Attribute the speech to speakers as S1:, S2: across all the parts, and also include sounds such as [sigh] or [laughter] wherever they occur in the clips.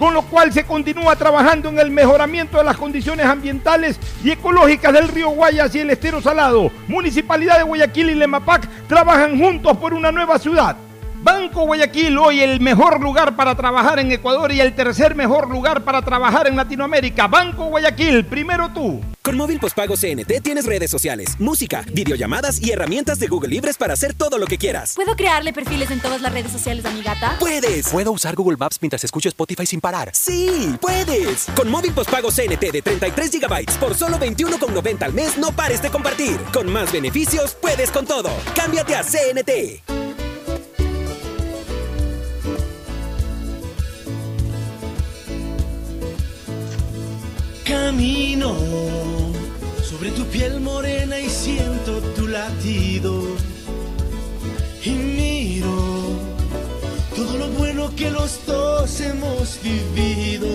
S1: con lo cual se continúa trabajando en el mejoramiento de las condiciones ambientales y ecológicas del río Guayas y el estero salado. Municipalidad de Guayaquil y Lemapac trabajan juntos por una nueva ciudad. Banco Guayaquil, hoy el mejor lugar para trabajar en Ecuador y el tercer mejor lugar para trabajar en Latinoamérica. Banco Guayaquil, primero tú.
S2: Con móvil postpago CNT tienes redes sociales, música, videollamadas y herramientas de Google Libres para hacer todo lo que quieras.
S3: ¿Puedo crearle perfiles en todas las redes sociales a mi gata?
S2: ¡Puedes!
S4: ¿Puedo usar Google Maps mientras escucho Spotify sin parar?
S2: ¡Sí! ¡Puedes! Con móvil postpago CNT de 33 GB por solo 21,90 al mes, no pares de compartir. Con más beneficios, puedes con todo. Cámbiate a CNT.
S5: Camino sobre tu piel morena y siento tu latido. Y miro todo lo bueno que los dos hemos vivido.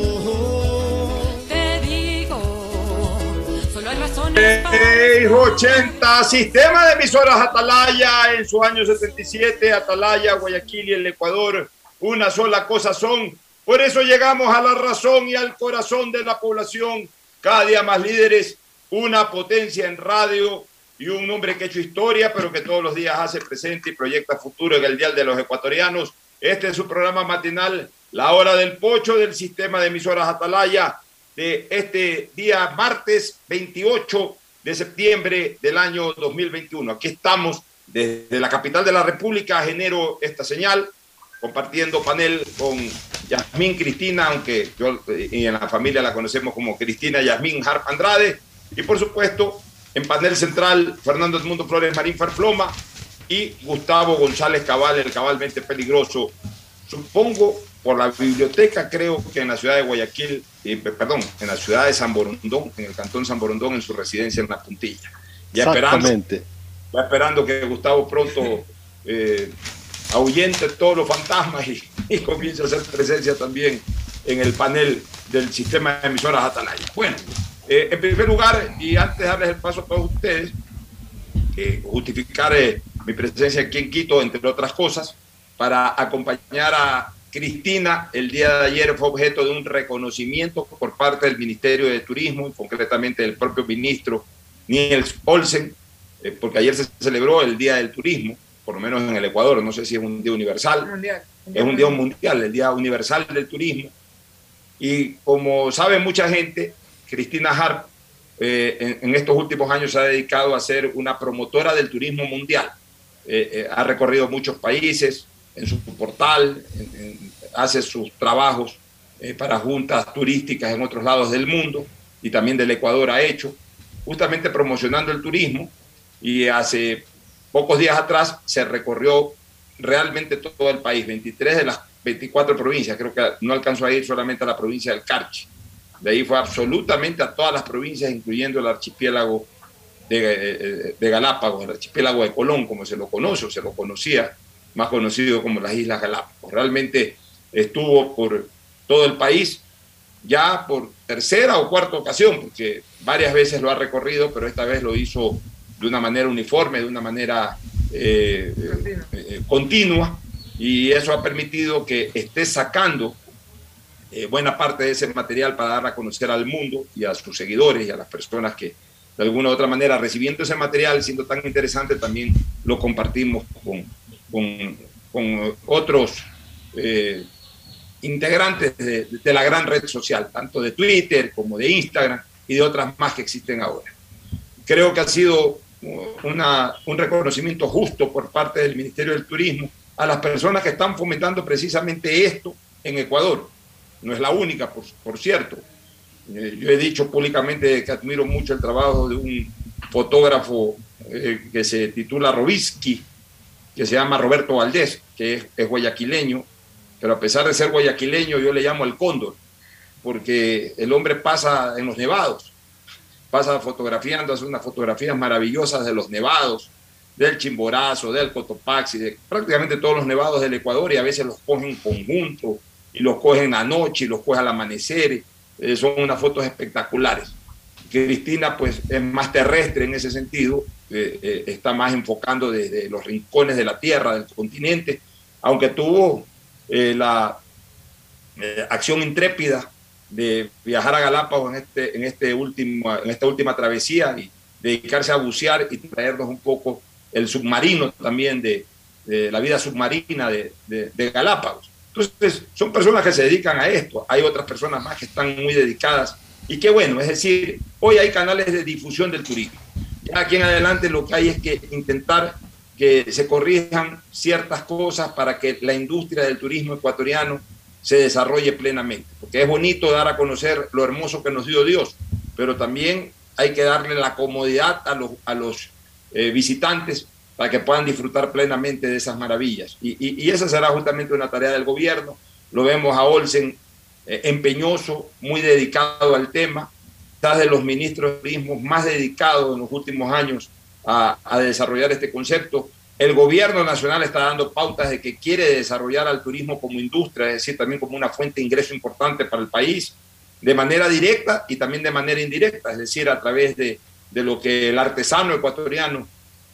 S3: Te digo, solo hay razones para...
S6: 80, sistema de emisoras Atalaya en su año 77, Atalaya, Guayaquil y el Ecuador, una sola cosa son por eso llegamos a la razón y al corazón de la población, cada día más líderes, una potencia en radio y un hombre que ha hecho historia, pero que todos los días hace presente y proyecta futuro en el Dial de los Ecuatorianos. Este es su programa matinal, La Hora del Pocho del sistema de emisoras Atalaya, de este día martes 28 de septiembre del año 2021. Aquí estamos desde la capital de la República, genero esta señal compartiendo panel con Yasmín Cristina, aunque yo y en la familia la conocemos como Cristina Yasmín Harp Andrade, y por supuesto en panel central Fernando Edmundo Flores Marín Farfloma y Gustavo González Cabal, el cabalmente peligroso. Supongo por la biblioteca, creo que en la ciudad de Guayaquil, perdón, en la ciudad de San Borondón, en el cantón San Borondón, en su residencia en La Puntilla. Ya esperando, ya esperando que Gustavo pronto eh, ahuyente todos los fantasmas y, y comience a hacer presencia también en el panel del sistema de emisoras Atalaya. Bueno, eh, en primer lugar, y antes de darles el paso a todos ustedes, eh, justificar eh, mi presencia aquí en Quito, entre otras cosas, para acompañar a Cristina, el día de ayer fue objeto de un reconocimiento por parte del Ministerio de Turismo, concretamente del propio ministro Niels Olsen, porque ayer se celebró el Día del Turismo, por lo menos en el Ecuador, no sé si es un día universal, es un día mundial, el Día Universal del Turismo. Y como sabe mucha gente, Cristina Harp eh, en, estos últimos años se ha dedicado a ser una promotora del turismo mundial. Eh, eh, ha recorrido muchos países en su portal, hace sus trabajos para juntas turísticas en otros lados del mundo y también del Ecuador ha hecho, justamente promocionando el turismo. Y hace Pocos días atrás se recorrió realmente todo el país, 23 de las 24 provincias, creo que no alcanzó a ir solamente a la provincia del Carchi. De ahí fue absolutamente a todas las provincias, incluyendo el archipiélago de, de Galápagos, el archipiélago de Colón, como se lo conoce o se lo conocía, más conocido como las Islas Galápagos. Realmente estuvo por todo el país ya por tercera o cuarta ocasión, porque varias veces lo ha recorrido, pero esta vez lo hizo de una manera uniforme, de una manera eh, eh, continua, y eso ha permitido que esté sacando eh, buena parte de ese material para dar a conocer al mundo y a sus seguidores y a las personas que de alguna u otra manera recibiendo ese material, siendo tan interesante, también lo compartimos con, con, con otros integrantes de, de, la gran red social, tanto de Twitter como de Instagram y de otras más que existen ahora. Creo que ha sido un reconocimiento justo por parte del Ministerio del Turismo a las personas que están fomentando precisamente esto en Ecuador. No es la única, por, por cierto. Eh, yo he dicho públicamente que admiro mucho el trabajo de un fotógrafo eh, que se titula Robisky, que se llama Roberto Valdés, que es, es guayaquileño, pero a pesar de ser guayaquileño, yo le llamo el cóndor, porque el hombre pasa en los nevados, pasa fotografiando, hace unas fotografías maravillosas de los nevados, del Chimborazo, del Cotopaxi, de prácticamente todos los nevados del Ecuador, y a veces los cogen en conjunto, y los cogen anoche, y los cogen al amanecer, eh, son unas fotos espectaculares. Cristina, pues, es más terrestre en ese sentido, eh, eh, está más enfocando desde los rincones de la tierra, del continente, aunque tuvo la acción intrépida de viajar a Galápagos en, este, en, este en esta última travesía y dedicarse a bucear y traernos un poco el submarino también de, de la vida submarina de, de, de, Galápagos. Entonces, son personas que se dedican a esto. Hay otras personas más que están muy dedicadas. Y qué bueno, es decir, hoy hay canales de difusión del turismo. Ya aquí en adelante lo que hay es que intentar que se corrijan ciertas cosas para que la industria del turismo ecuatoriano se desarrolle plenamente. Porque es bonito dar a conocer lo hermoso que nos dio Dios, pero también hay que darle la comodidad a los, a los eh, visitantes para que puedan disfrutar plenamente de esas maravillas. Y, y, esa será justamente una tarea del gobierno. Lo vemos a Olsen eh, empeñoso, muy dedicado al tema, quizás de los ministros de más dedicados en los últimos años a, a, desarrollar este concepto. El gobierno nacional está dando pautas de que quiere desarrollar al turismo como industria, es decir, también como una fuente de ingreso importante para el país, de manera directa y también de manera indirecta, es decir, a través de, de lo que el artesano ecuatoriano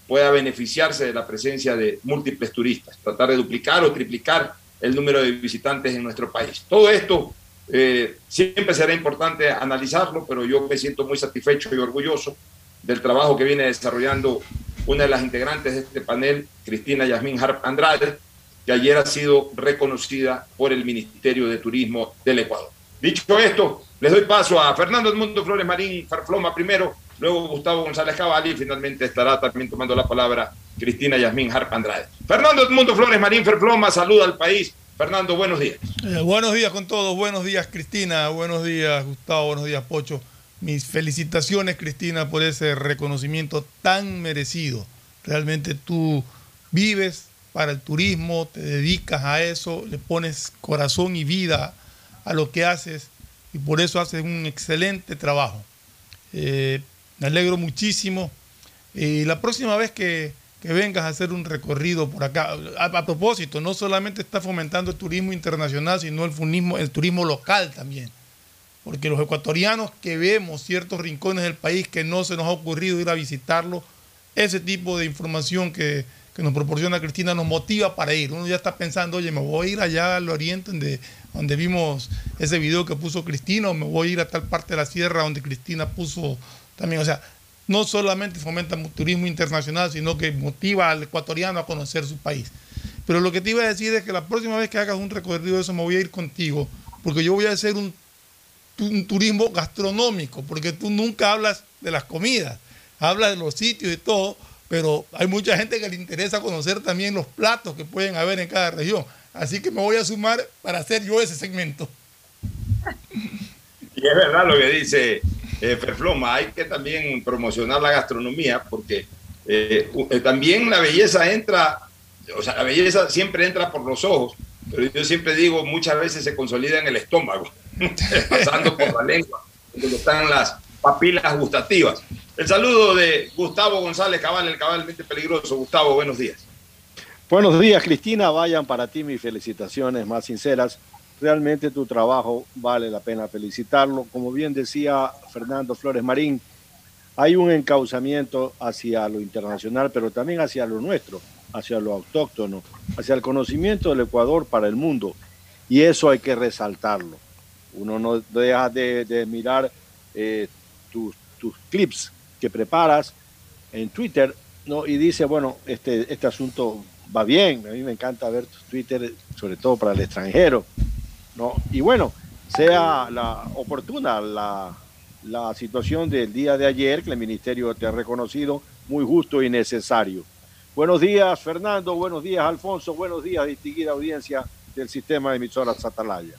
S6: pueda beneficiarse de la presencia de múltiples turistas, tratar de duplicar o triplicar el número de visitantes en nuestro país. Todo esto eh, siempre será importante analizarlo, pero yo me siento muy satisfecho y orgulloso del trabajo que viene desarrollando una de las integrantes de este panel, Cristina Yasmín Harp Andrade, que ayer ha sido reconocida por el Ministerio de Turismo del Ecuador. Dicho esto, les doy paso a Fernando Edmundo Flores Marín Farfloma primero, luego Gustavo González Cabal y finalmente estará también tomando la palabra Cristina Yasmín Harp Andrade. Fernando Edmundo Flores Marín Farfloma, saluda al país. Fernando, buenos días.
S7: Eh, buenos días con todos, buenos días Cristina, buenos días Gustavo, buenos días Pocho. Mis felicitaciones, Cristina, por ese reconocimiento tan merecido. Realmente tú vives para el turismo, te dedicas a eso, le pones corazón y vida a lo que haces y por eso haces un excelente trabajo. Eh, me alegro muchísimo. Y la próxima vez que, vengas a hacer un recorrido por acá, a, a, propósito, no solamente está fomentando el turismo internacional, sino el, funismo, el turismo local también porque los ecuatorianos que vemos ciertos rincones del país que no se nos ha ocurrido ir a visitarlo, ese tipo de información que, que, nos proporciona Cristina nos motiva para ir. Uno ya está pensando, oye, me voy a ir allá al oriente donde, donde vimos ese video que puso Cristina, o me voy a ir a tal parte de la sierra donde Cristina puso también. O sea, no solamente fomenta el turismo internacional, sino que motiva al ecuatoriano a conocer su país. Pero lo que te iba a decir es que la próxima vez que hagas un recorrido de eso me voy a ir contigo, porque yo voy a hacer un un turismo gastronómico, porque tú nunca hablas de las comidas, hablas de los sitios y todo, pero hay mucha gente que le interesa conocer también los platos que pueden haber en cada región. Así que me voy a sumar para hacer yo ese segmento.
S6: Y es verdad lo que dice eh, Ferfloma, hay que también promocionar la gastronomía, porque eh, eh, también la belleza entra, o sea, la belleza siempre entra por los ojos, pero yo siempre digo, muchas veces se consolida en el estómago. [laughs] pasando por la lengua, donde están las, papilas gustativas. El saludo de Gustavo González Cabal, el cabalmente peligroso. Gustavo, buenos días.
S8: Buenos días, Cristina. Vayan para ti mis felicitaciones más sinceras. Realmente tu trabajo vale la pena felicitarlo. Como bien decía Fernando Flores Marín, hay un encauzamiento hacia lo internacional, pero también hacia lo nuestro, hacia lo autóctono, hacia el conocimiento del Ecuador para el mundo. Y eso hay que resaltarlo. Uno no deja de, mirar eh, tus, tus clips que preparas en Twitter ¿no? y dice, bueno, este, este asunto va bien. A mí me encanta ver tus Twitter, sobre todo para el extranjero. ¿no? Y bueno, sea la oportuna la, la situación del día de ayer, que el ministerio te ha reconocido muy justo y necesario. Buenos días, Fernando. Buenos días, Alfonso. Buenos días, distinguida audiencia del sistema de emisoras Atalaya.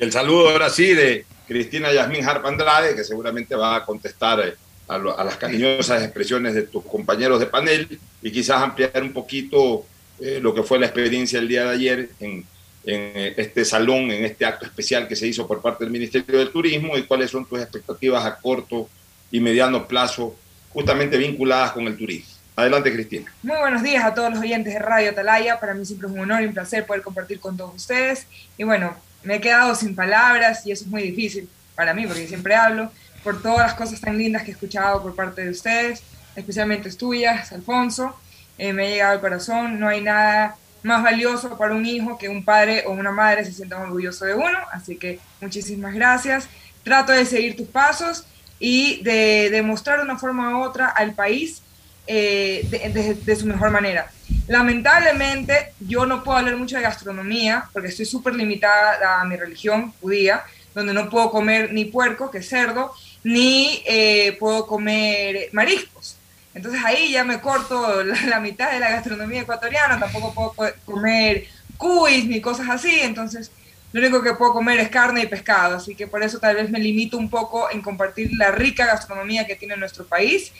S6: El saludo ahora sí de Cristina Yasmín Harp Andrade, que seguramente va a contestar eh, a, las cariñosas expresiones de tus compañeros de panel y quizás ampliar un poquito eh, lo que fue la experiencia el día de ayer en, en, eh, este salón, en este acto especial que se hizo por parte del Ministerio del Turismo y cuáles son tus expectativas a corto y mediano plazo, justamente vinculadas con el turismo. Adelante, Cristina.
S9: Muy buenos días a todos los oyentes de Radio Atalaya. Para mí siempre es un honor y un placer poder compartir con todos ustedes. Y bueno, me he quedado sin palabras y eso es muy difícil para mí porque siempre hablo por todas las cosas tan lindas que he escuchado por parte de ustedes, especialmente tuyas, Alfonso. Eh, me ha llegado al corazón. No hay nada más valioso para un hijo que un padre o una madre se sientan orgulloso de uno. Así que muchísimas gracias. Trato de seguir tus pasos y de demostrar de una forma u otra al país eh, de, su mejor manera. Lamentablemente, yo no puedo hablar mucho de gastronomía porque estoy súper limitada a mi religión judía, donde no puedo comer ni puerco, que es cerdo, ni eh, puedo comer mariscos. Entonces ahí ya me corto la, la mitad de la gastronomía ecuatoriana, tampoco puedo co- comer cuis ni cosas así, entonces lo único que puedo comer es carne y pescado, así que por eso tal vez me limito un poco en compartir la rica gastronomía que tiene nuestro país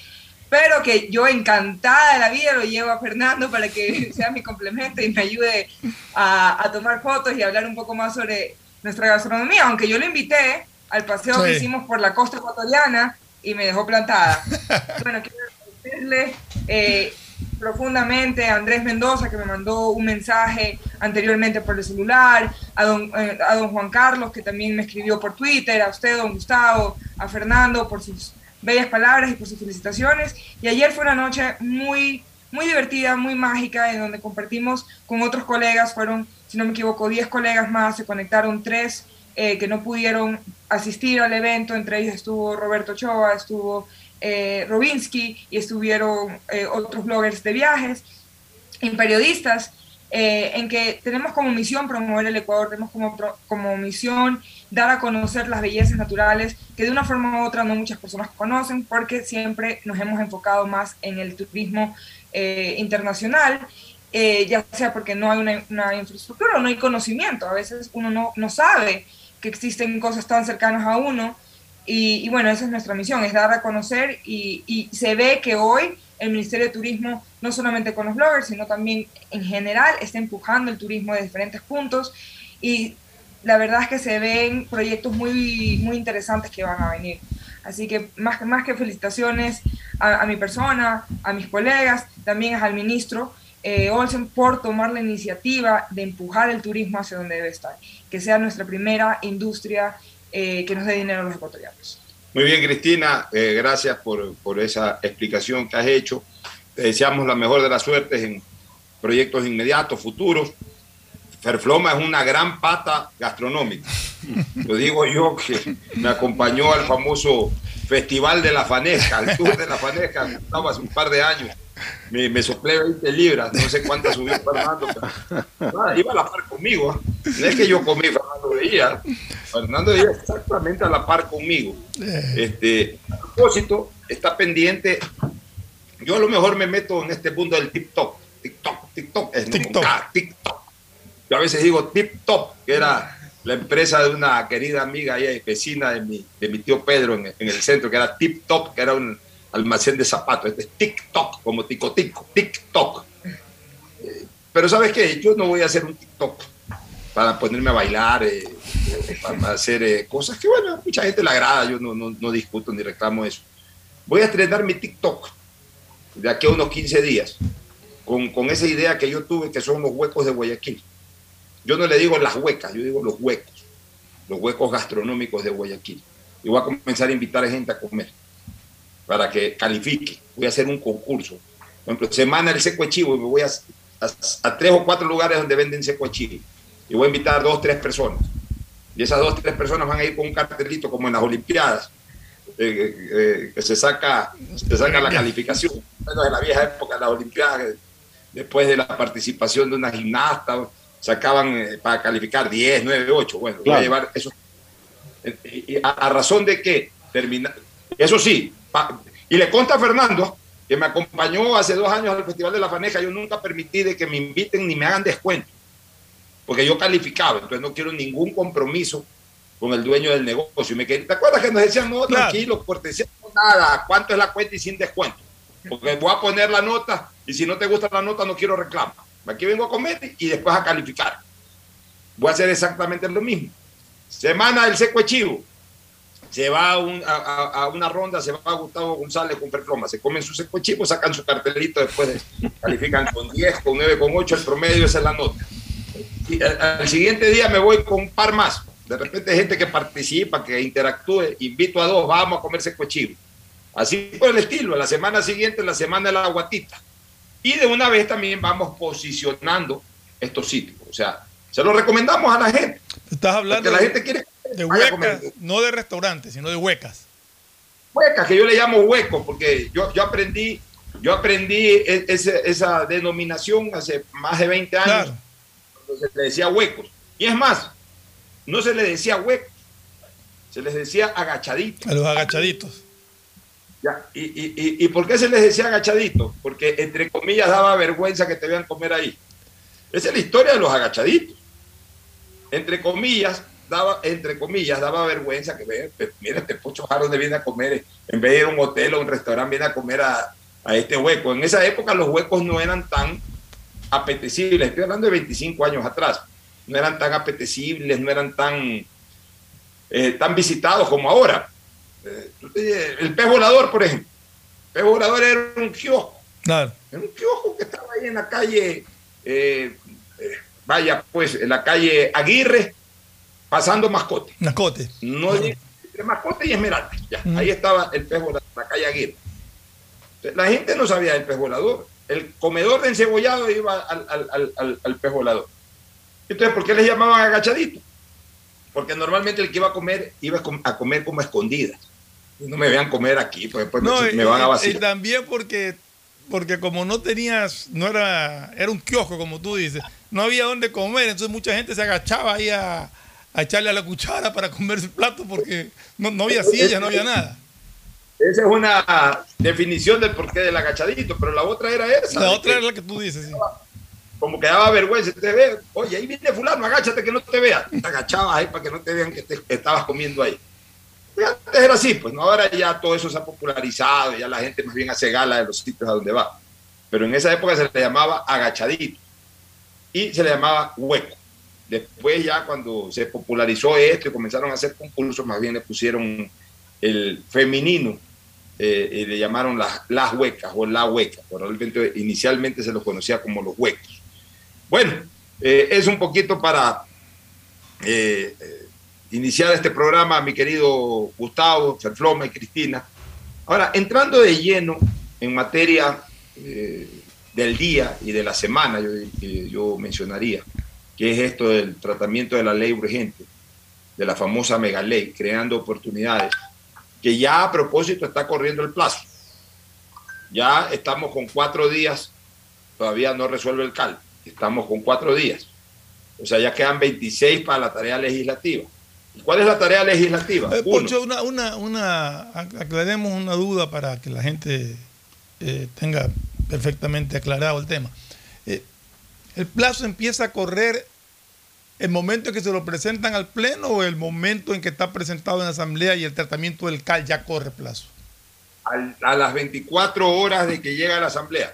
S9: pero que yo encantada de la vida lo llevo a Fernando para que [laughs] sea mi complemento y me ayude a, a tomar fotos y hablar un poco más sobre nuestra gastronomía, aunque yo lo invité al paseo
S7: Sí.
S9: que hicimos por la costa ecuatoriana y me dejó plantada. [laughs] bueno, quiero agradecerle eh, profundamente a Andrés Mendoza que me mandó un mensaje anteriormente por el celular, a don, eh, a don Juan Carlos que también me escribió por Twitter, a usted, don Gustavo, a Fernando por sus bellas palabras y por sus felicitaciones. Y ayer fue una noche muy, muy divertida, muy mágica, en donde compartimos con otros colegas, fueron, si no me equivoco, 10 colegas más, se conectaron tres eh, que no pudieron asistir al evento, entre ellos estuvo Roberto Choa, estuvo eh, Robinsky y estuvieron eh, otros bloggers de viajes y periodistas. eh, en que tenemos como misión promover el Ecuador, tenemos como, como misión dar a conocer las bellezas naturales que de una forma u otra no muchas personas conocen porque siempre nos hemos enfocado más en el turismo eh, internacional, eh, ya sea porque no hay una, una infraestructura o no hay conocimiento, a veces uno no, no sabe que existen cosas tan cercanas a uno y, y bueno, esa es nuestra misión, es dar a conocer y, y se ve que hoy el Ministerio de Turismo, no solamente con los bloggers, sino también en general, está empujando el turismo de diferentes puntos y la verdad es que se ven proyectos muy, muy interesantes que van a venir. Así que más, que- más que felicitaciones a, a mi persona, a mis colegas, también al ministro eh, Olsen por tomar la iniciativa de empujar el turismo hacia donde debe estar, que sea nuestra primera industria eh, que nos dé dinero a los ecuatorianos.
S6: Muy bien, Cristina, eh, gracias por, por esa explicación que has hecho. Te deseamos la mejor de las suertes en proyectos inmediatos, futuros. Ferfloma es una gran pata gastronómica. Lo digo yo que me acompañó al famoso Festival de la Fanesca, al Tour de la Fanesca, estaba hace un par de años. Me, me soplé 20 libras, no sé cuántas subió Fernando, pero nada, iba a la par conmigo. ¿ah? No es que yo comí, Fernando veía. Fernando veía exactamente a la par conmigo. Este, a propósito, está pendiente. Yo a lo mejor me meto en este mundo del TikTok. TikTok, TikTok, es
S7: TikTok.
S6: TikTok. Yo a veces digo TikTok, que era la empresa de una querida amiga y vecina de mi, de mi tío Pedro en, en el centro, que era Tip Top, que era un almacén de zapatos. Este es TikTok, como tico tico, TikTok. Eh, Pero ¿sabes qué? Yo no voy a hacer un TikTok. para ponerme a bailar, eh, eh, para hacer eh, cosas que, bueno, a mucha gente le agrada, yo no, no, no discuto ni reclamo eso. Voy a estrenar mi TikTok de aquí a unos 15 días, con, con esa idea que yo tuve, que son los huecos de Guayaquil. Yo no le digo las huecas, yo digo los huecos, los huecos gastronómicos de Guayaquil. Y voy a comenzar a invitar a gente a comer para que califique. Voy a hacer un concurso. Por ejemplo, semana del seco de y me voy a, a, tres o cuatro lugares donde venden seco de. Y voy a invitar a dos, tres personas. Y esas dos, tres personas van a ir con un cartelito como en las Olimpiadas, eh, eh, que se saca, se saca la calificación. Bueno, de la vieja época de las Olimpiadas, después de la participación de una gimnasta, sacaban eh, para calificar 10, 9, 8. Bueno, voy a
S8: Claro.
S6: llevar eso. Eh, y a, razón de que termina. Eso sí, pa- y le consta a Fernando, que me acompañó hace dos años al Festival de la Faneja, yo nunca permití de que me inviten ni me hagan descuento, porque yo calificaba, entonces no quiero ningún compromiso con el dueño del negocio. Y me quedé- ¿Te acuerdas que nos decían, no, tranquilo, cortesía, nada, cuánto es la cuenta y sin descuento? Porque voy a poner la nota y si no te gusta la nota no quiero reclamo. Aquí vengo a comer y después a calificar. Voy a hacer exactamente lo mismo. Semana del seco. Se va a, un- a- a- a una ronda, se va a Gustavo González con Perploma, se comen su seco sacan su cartelito, después de- califican con 10, con 9, con 8, el promedio es la nota. Y al, al siguiente día me voy con un par más. De repente gente que participa, que interactúe, invito a dos, vamos a comer seco de chivo. Así por el estilo, la semana siguiente, la semana de la guatita. Y de una vez también vamos posicionando estos sitios. O sea, se lo recomendamos a la gente.
S7: Estás hablando
S6: la
S7: de,
S6: gente quiere
S7: de huecas, no de restaurantes, sino de huecas.
S6: huecas, que yo le llamo huecos, porque yo, yo aprendí, yo aprendí e- ese- esa denominación hace más de 20 años,
S7: Claro.
S6: cuando se le decía huecos. Y es más, no se le decía huecos, se les decía agachaditos.
S7: A los agachaditos.
S6: Ya, y, y, y, ¿y por qué se les decía agachaditos? Porque entre comillas daba vergüenza que te vean comer ahí. Esa es la historia de los agachaditos. Entre comillas, daba, entre comillas, daba vergüenza que vean, mira este pocho donde viene a comer, en vez de ir a un hotel o un restaurante, viene a comer a, a este hueco. En esa época los huecos no eran tan apetecibles, estoy hablando de 25 años atrás, no eran tan apetecibles, no eran tan, eh, tan visitados como ahora. Eh, eh, el pez volador, por ejemplo. El pez volador era un kiosco.
S7: Claro.
S6: Era un kiosco que estaba ahí en la calle, eh, vaya, pues, en la calle Aguirre, pasando mascote.
S7: Mascote.
S6: No digo entre mascote y esmeralda. Ya,
S7: Mm.
S6: ahí estaba el pez volador, la calle Aguirre. La gente no sabía del pez volador. El comedor de encebollado iba al, al- al- al- al pez volador. Entonces, ¿por qué les llamaban agachaditos? Porque normalmente el que iba a comer iba a com- a comer como a escondidas. No me vean comer aquí, pues después
S7: No,
S6: me,
S7: y,
S6: me van a
S7: y- y
S6: vaciar.
S7: también porque, porque como no tenías, no era, era un kiosco, como tú dices, no había dónde comer, entonces mucha gente se agachaba ahí a, a echarle a la cuchara para comerse el plato porque no, no había silla, no había nada.
S6: Esa es una definición del porqué del agachadito, pero la otra era esa.
S7: La otra
S6: que
S7: es la que tú dices, sí.
S6: Como que daba vergüenza, te ve, oye, ahí viene fulano, agáchate que no te vea. Te agachabas ahí para que no te vean que te estabas comiendo ahí. Y antes era así, pues no, ahora ya todo eso se ha popularizado, ya la gente más bien hace gala de los sitios a donde va. Pero en esa época se le llamaba agachadito y se le llamaba hueco. Después ya cuando se popularizó esto y comenzaron a hacer concursos, más bien le pusieron el femenino eh, y le llamaron las, las huecas o la hueca. Probablemente inicialmente se los conocía como los huecos. Bueno, eh, es un poquito para eh, eh, iniciar este programa, mi querido Gustavo, Ferfloma y Cristina. Ahora, entrando de lleno en materia eh, del día y de la semana, yo, yo mencionaría, que es esto del tratamiento de la ley urgente, de la famosa megaley, creando oportunidades, que ya a propósito está corriendo el plazo. Ya estamos con cuatro días, todavía no resuelve el CAL, estamos con cuatro días. O sea, ya quedan 26 para la tarea legislativa. ¿Y cuál es la tarea legislativa?
S7: Eh, Poncho, una, una, una, aclaremos una duda para que la gente eh, tenga perfectamente aclarado el tema. Eh, ¿El plazo empieza a correr el momento en que se lo presentan al Pleno o el momento en que está presentado en asamblea y el tratamiento del CAL ya corre plazo?
S6: al- a las 24 horas de que llega a la asamblea.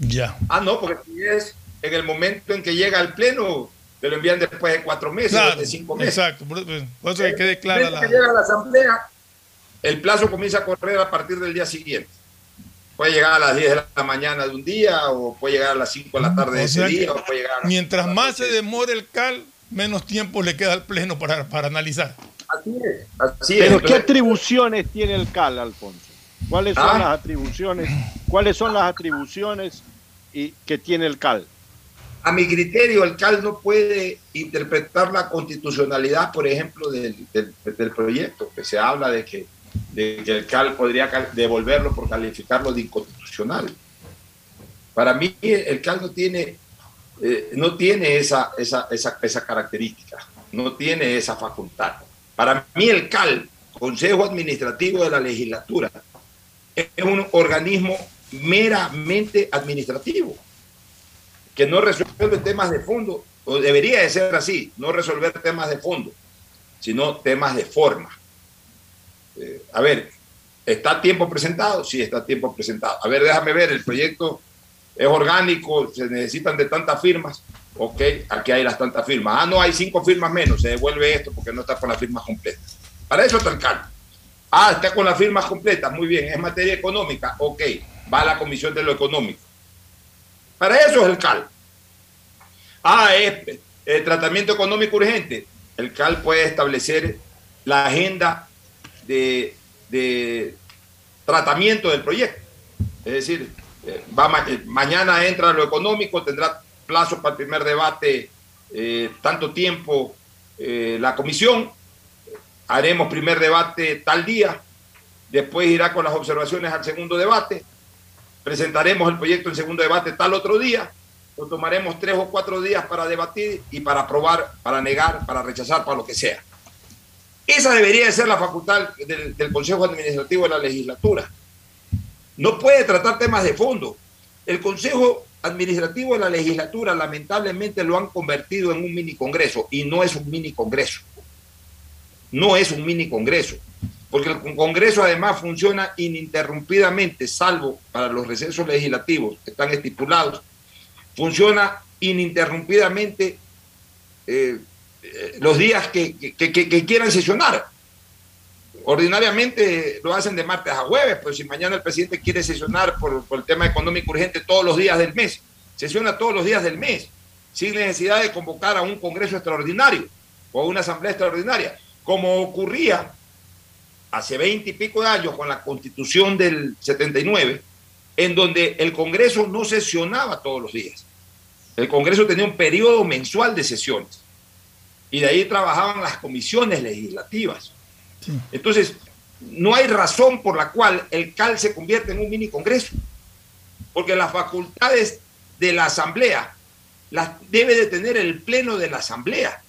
S7: Ya.
S6: Ah, no, porque si es en el momento en que llega al pleno, te lo envían después de cuatro meses,
S7: Claro,
S6: de cinco meses.
S7: exacto. Por, eso que quede clara
S6: El
S7: la.
S6: que llega a la asamblea, el plazo comienza a correr a partir del día siguiente. Puede llegar a las 10 de la mañana de un día, o puede llegar a las 5 de la tarde de ese día, o puede llegar a las
S7: Mientras más se demore el CAL, menos tiempo le queda al Pleno para, para analizar.
S6: Así es. Así es.
S8: Pero ¿qué atribuciones tiene el CAL, Alfonso? ¿Cuáles son
S6: Ah.
S8: las atribuciones? ¿Cuáles son las atribuciones y que tiene el CAL?
S6: A mi criterio, el CAL no puede interpretar la constitucionalidad, por ejemplo, del, del- proyecto, que se habla de que, de que el CAL podría devolverlo por calificarlo de inconstitucional. Para mí, el CAL no tiene, eh, no tiene esa, esa, esa, esa característica, no tiene esa facultad. Para mí, el CAL, Consejo Administrativo de la Legislatura, es un organismo meramente administrativo que no resuelve temas de fondo, o debería de ser así, no resolver temas de fondo, sino temas de forma. Eh, a ver, ¿está tiempo presentado? Sí, está tiempo presentado. A ver, déjame ver, el proyecto es orgánico, se necesitan de tantas firmas. Ok, aquí hay las tantas firmas. Ah, no, hay cinco firmas menos, se devuelve esto porque no está con las firmas completas. Para eso está el CAL. Ah, está con las firmas completas, muy bien, es materia económica, ok, va a la Comisión de lo Económico. Para eso es el CAL. Ah, es eh, tratamiento económico urgente. El CAL puede establecer la agenda de, de tratamiento del proyecto. Es decir, eh, va eh, mañana entra lo económico, tendrá plazo para el primer debate, tanto tiempo la comisión, haremos primer debate tal día, después irá con las observaciones al segundo debate, presentaremos el proyecto en segundo debate tal otro día, o tomaremos tres o cuatro días para debatir y para aprobar, para negar, para rechazar, para lo que sea. Esa debería de ser la facultad del, del Consejo Administrativo de la Legislatura. No puede tratar temas de fondo. El Consejo Administrativo de la Legislatura lamentablemente lo han convertido en un mini congreso y no es un mini congreso. No es un mini congreso, porque el Congreso además funciona ininterrumpidamente, salvo para los recesos legislativos que están estipulados, funciona ininterrumpidamente eh, eh, los días que, que- quieran sesionar. Ordinariamente lo hacen de martes a jueves, pues si mañana el presidente quiere sesionar por, por el tema económico urgente todos los días del mes, sesiona todos los días del mes, sin necesidad de convocar a un Congreso extraordinario o a una Asamblea extraordinaria, como ocurría hace veinte y pico de años con la Constitución del 79, en donde el Congreso no sesionaba todos los días. El Congreso tenía un periodo mensual de sesiones y de ahí trabajaban las comisiones legislativas. Entonces, no hay razón por la cual el CAL se convierte en un mini Congreso, porque las facultades de la Asamblea las debe de tener el Pleno de la Asamblea.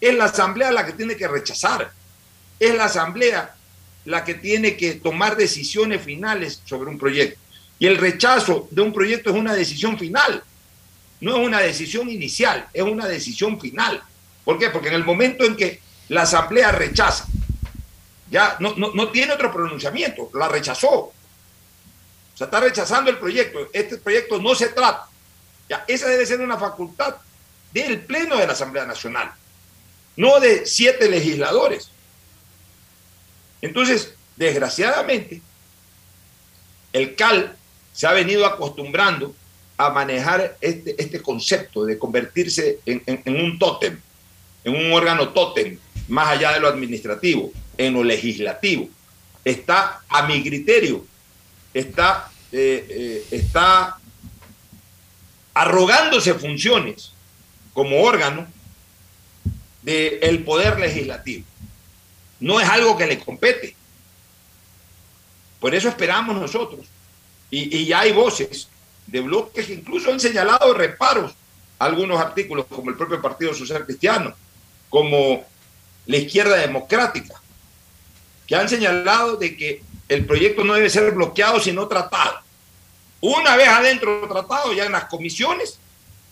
S6: Es la Asamblea la que tiene que rechazar, es la Asamblea la que tiene que tomar decisiones finales sobre un proyecto. Y el rechazo de un proyecto es una decisión final, no es una decisión inicial, es una decisión final. ¿Por qué? Porque en el momento en que la Asamblea rechaza, ya no, no, tiene otro pronunciamiento, la rechazó. O sea, está rechazando el proyecto. Este proyecto no se trata. Ya, esa debe ser una facultad del Pleno de la Asamblea Nacional, no de siete legisladores. Entonces, desgraciadamente, el CAL se ha venido acostumbrando a manejar este, este concepto de convertirse en, un tótem, en un órgano tótem, más allá de lo administrativo, en lo legislativo. Está, a mi criterio, está, eh, eh, está arrogándose funciones como órgano del poder legislativo. No es algo que le compete. Por eso esperamos nosotros. Y, ya hay voces de bloques que incluso han señalado reparos a algunos artículos, como el propio Partido Social Cristiano, como la izquierda democrática, que han señalado de que el proyecto no debe ser bloqueado, sino tratado. Una vez adentro tratado, ya en las comisiones,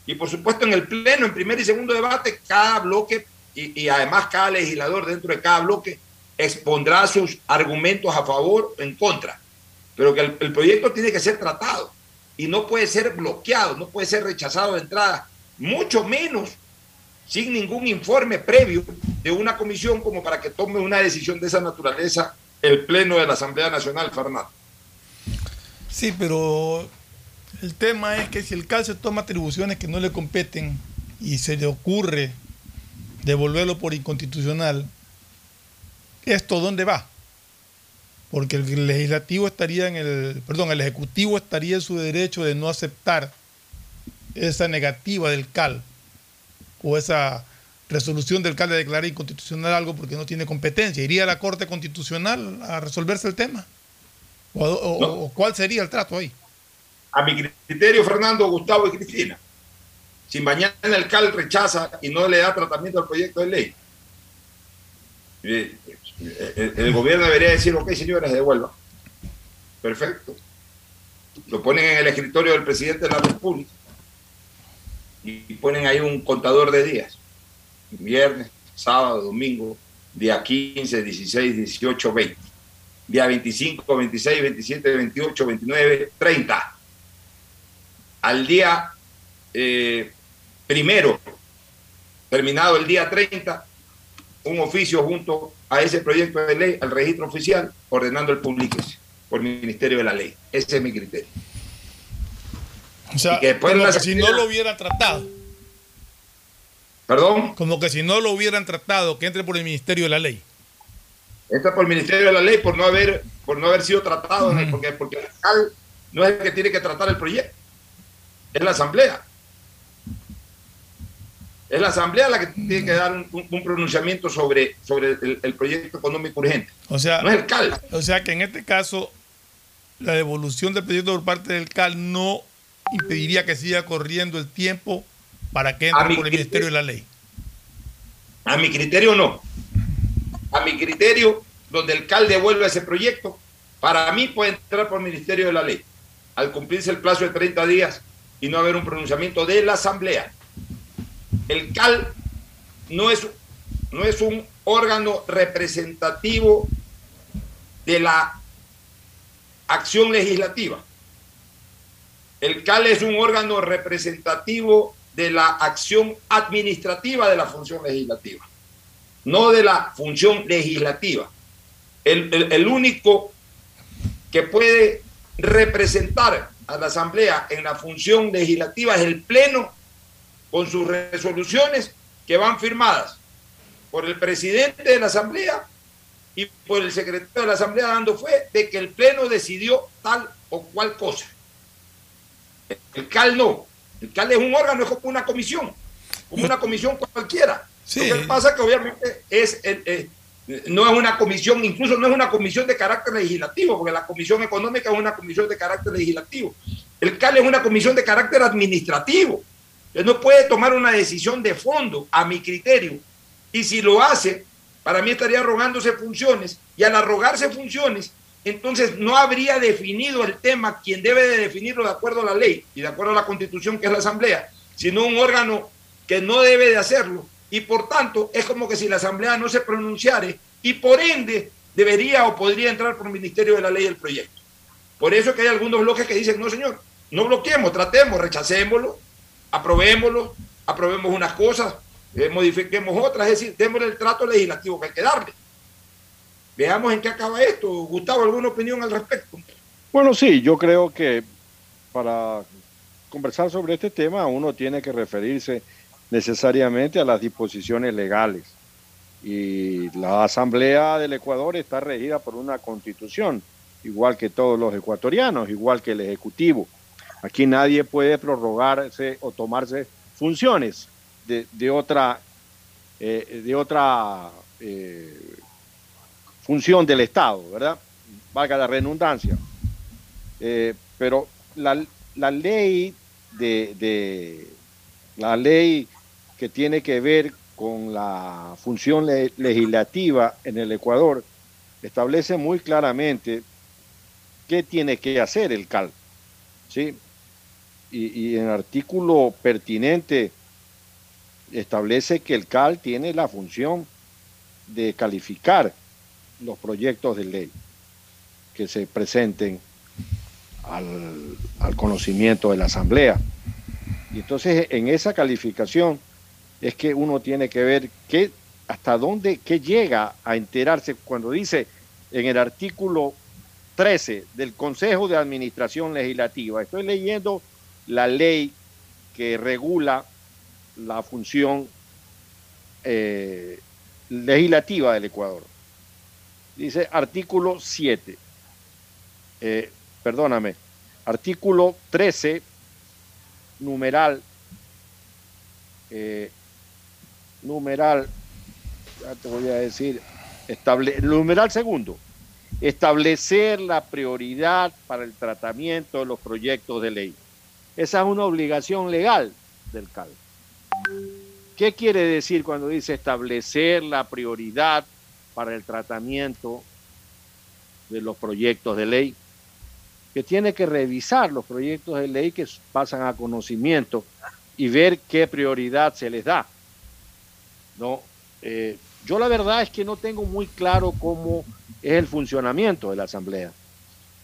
S6: y por supuesto en el Pleno, en primer y segundo debate, cada bloque y, además cada legislador dentro de cada bloque expondrá sus argumentos a favor o en contra. Pero que el, proyecto tiene que ser tratado y no puede ser bloqueado, no puede ser rechazado de entrada, mucho menos sin ningún informe previo de una comisión como para que tome una decisión de esa naturaleza el Pleno de la Asamblea Nacional, Fernando.
S7: Sí, pero el tema es que si el CAL toma atribuciones que no le competen y se le ocurre devolverlo por inconstitucional, ¿esto dónde va? Porque el legislativo estaría en el, perdón, el ejecutivo estaría en su derecho de no aceptar esa negativa del CAL o esa resolución del CAL de declarar inconstitucional algo porque no tiene competencia. ¿Iría a la Corte Constitucional a resolverse el tema? ¿O, o-
S6: No.
S7: o cuál sería el trato ahí?
S6: A mi criterio, Fernando, Gustavo y Cristina, si mañana el CAL rechaza y no le da tratamiento al proyecto de ley, eh, eh, el, el gobierno debería decir, ok, señores, devuelva. Perfecto. Lo ponen en el escritorio del presidente de la República y ponen ahí un contador de días. Viernes, sábado, domingo, día 15, 16, 18, 20. Día 25, 26, 27, 28, 29, 30. Al día eh, primero, terminado el día 30, un oficio junto a ese proyecto de ley al registro oficial ordenando el publiquese por el Ministerio de la Ley. Ese es mi criterio.
S7: O sea,
S6: que después
S7: como que si no lo hubieran tratado.
S6: ¿Perdón?
S7: Como que si no lo hubieran tratado, que entre por el Ministerio de la Ley.
S6: Entra por el Ministerio de la Ley por no haber, por no haber sido tratado, porque, porque el fiscal no es el que tiene que tratar el proyecto, es la Asamblea. Es la Asamblea la que tiene que dar un, un pronunciamiento sobre, sobre el, el proyecto económico urgente.
S7: O sea,
S6: No es el CAL.
S7: o sea que en este caso, la devolución del proyecto por parte del CAL no impediría que siga corriendo el tiempo para que entre por el
S6: criterio-
S7: Ministerio de la Ley.
S6: A mi criterio no. A mi criterio, donde el CAL devuelve ese proyecto, para mí puede entrar por el Ministerio de la Ley, al cumplirse el plazo de 30 días y no haber un pronunciamiento de la Asamblea. El CAL no es, no es un órgano representativo de la acción legislativa. El CAL es un órgano representativo de la acción administrativa de la función legislativa, no de la función legislativa. El, el- único que puede representar a la Asamblea en la función legislativa es el Pleno con sus resoluciones que van firmadas por el presidente de la Asamblea y por el secretario de la Asamblea dando fe de que el Pleno decidió tal o cual cosa. El CAL no. El CAL es un órgano, es como una comisión, como una comisión cualquiera.
S7: Sí.
S6: Lo que pasa es que obviamente es, el- eh, no es una comisión, incluso no es una comisión de carácter legislativo, porque la comisión económica es una comisión de carácter legislativo. El CAL es una comisión de carácter administrativo. Él no puede tomar una decisión de fondo, a mi criterio. Y si lo hace, para mí estaría arrogándose funciones. Y al arrogarse funciones, entonces no habría definido el tema quien debe de definirlo de acuerdo a la ley y de acuerdo a la constitución que es la asamblea, sino un órgano que no debe de hacerlo. Y por tanto, es como que si la asamblea no se pronunciare y por ende debería o podría entrar por el Ministerio de la Ley el proyecto. Por eso es que hay algunos bloques que dicen, no señor, no bloqueemos, tratemos, rechacémoslo, aprobémoslo, aprobemos unas cosas, eh, modifiquemos otras, es decir, démosle el trato legislativo que hay que darle. Veamos en qué acaba esto. Gustavo, ¿alguna opinión al respecto?
S8: Bueno, sí, yo creo que para conversar sobre este tema uno tiene que referirse necesariamente a las disposiciones legales. Y la Asamblea del Ecuador está regida por una constitución, igual que todos los ecuatorianos, igual que el Ejecutivo. Aquí nadie puede prorrogarse o tomarse funciones de, otra, eh, de otra eh, función del Estado, ¿verdad? Valga la redundancia. Eh, pero la, la ley de, de- la ley que tiene que ver con la función le- legislativa en el Ecuador establece muy claramente qué tiene que hacer el CAL. ¿sí? Y, y en el artículo pertinente establece que el CAL tiene la función de calificar los proyectos de ley que se presenten al, al conocimiento de la Asamblea. Y entonces en esa calificación es que uno tiene que ver qué, hasta dónde, qué llega a enterarse cuando dice en el artículo 13 del Consejo de Administración Legislativa. Estoy leyendo la ley que regula la función eh, legislativa del Ecuador. Dice artículo 7, eh, perdóname, artículo 13, numeral, eh, numeral, ya te voy a decir, estable, numeral segundo, establecer la prioridad para el tratamiento de los proyectos de ley. Esa es una obligación legal del CAL. ¿Qué quiere decir cuando dice establecer la prioridad para el tratamiento de los proyectos de ley? Que tiene que revisar los proyectos de ley que pasan a conocimiento y ver qué prioridad se les da. No, eh, yo la verdad es que no tengo muy claro cómo es el funcionamiento de la Asamblea,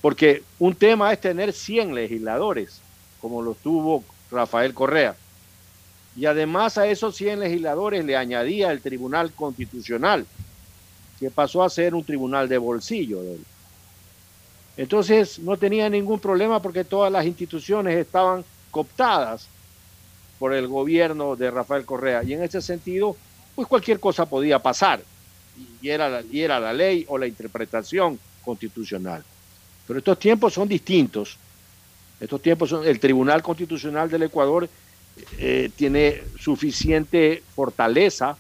S8: porque un tema es tener 100 legisladores, como lo tuvo Rafael Correa, y además a esos 100 legisladores le añadía el Tribunal Constitucional, que pasó a ser un tribunal de bolsillo de él. Entonces no tenía ningún problema porque todas las instituciones estaban cooptadas por el gobierno de Rafael Correa. Y en ese sentido, pues cualquier cosa podía pasar. Y era, y era la ley o la interpretación constitucional. Pero estos tiempos son distintos. Estos tiempos son, el Tribunal Constitucional del Ecuador eh, tiene suficiente fortaleza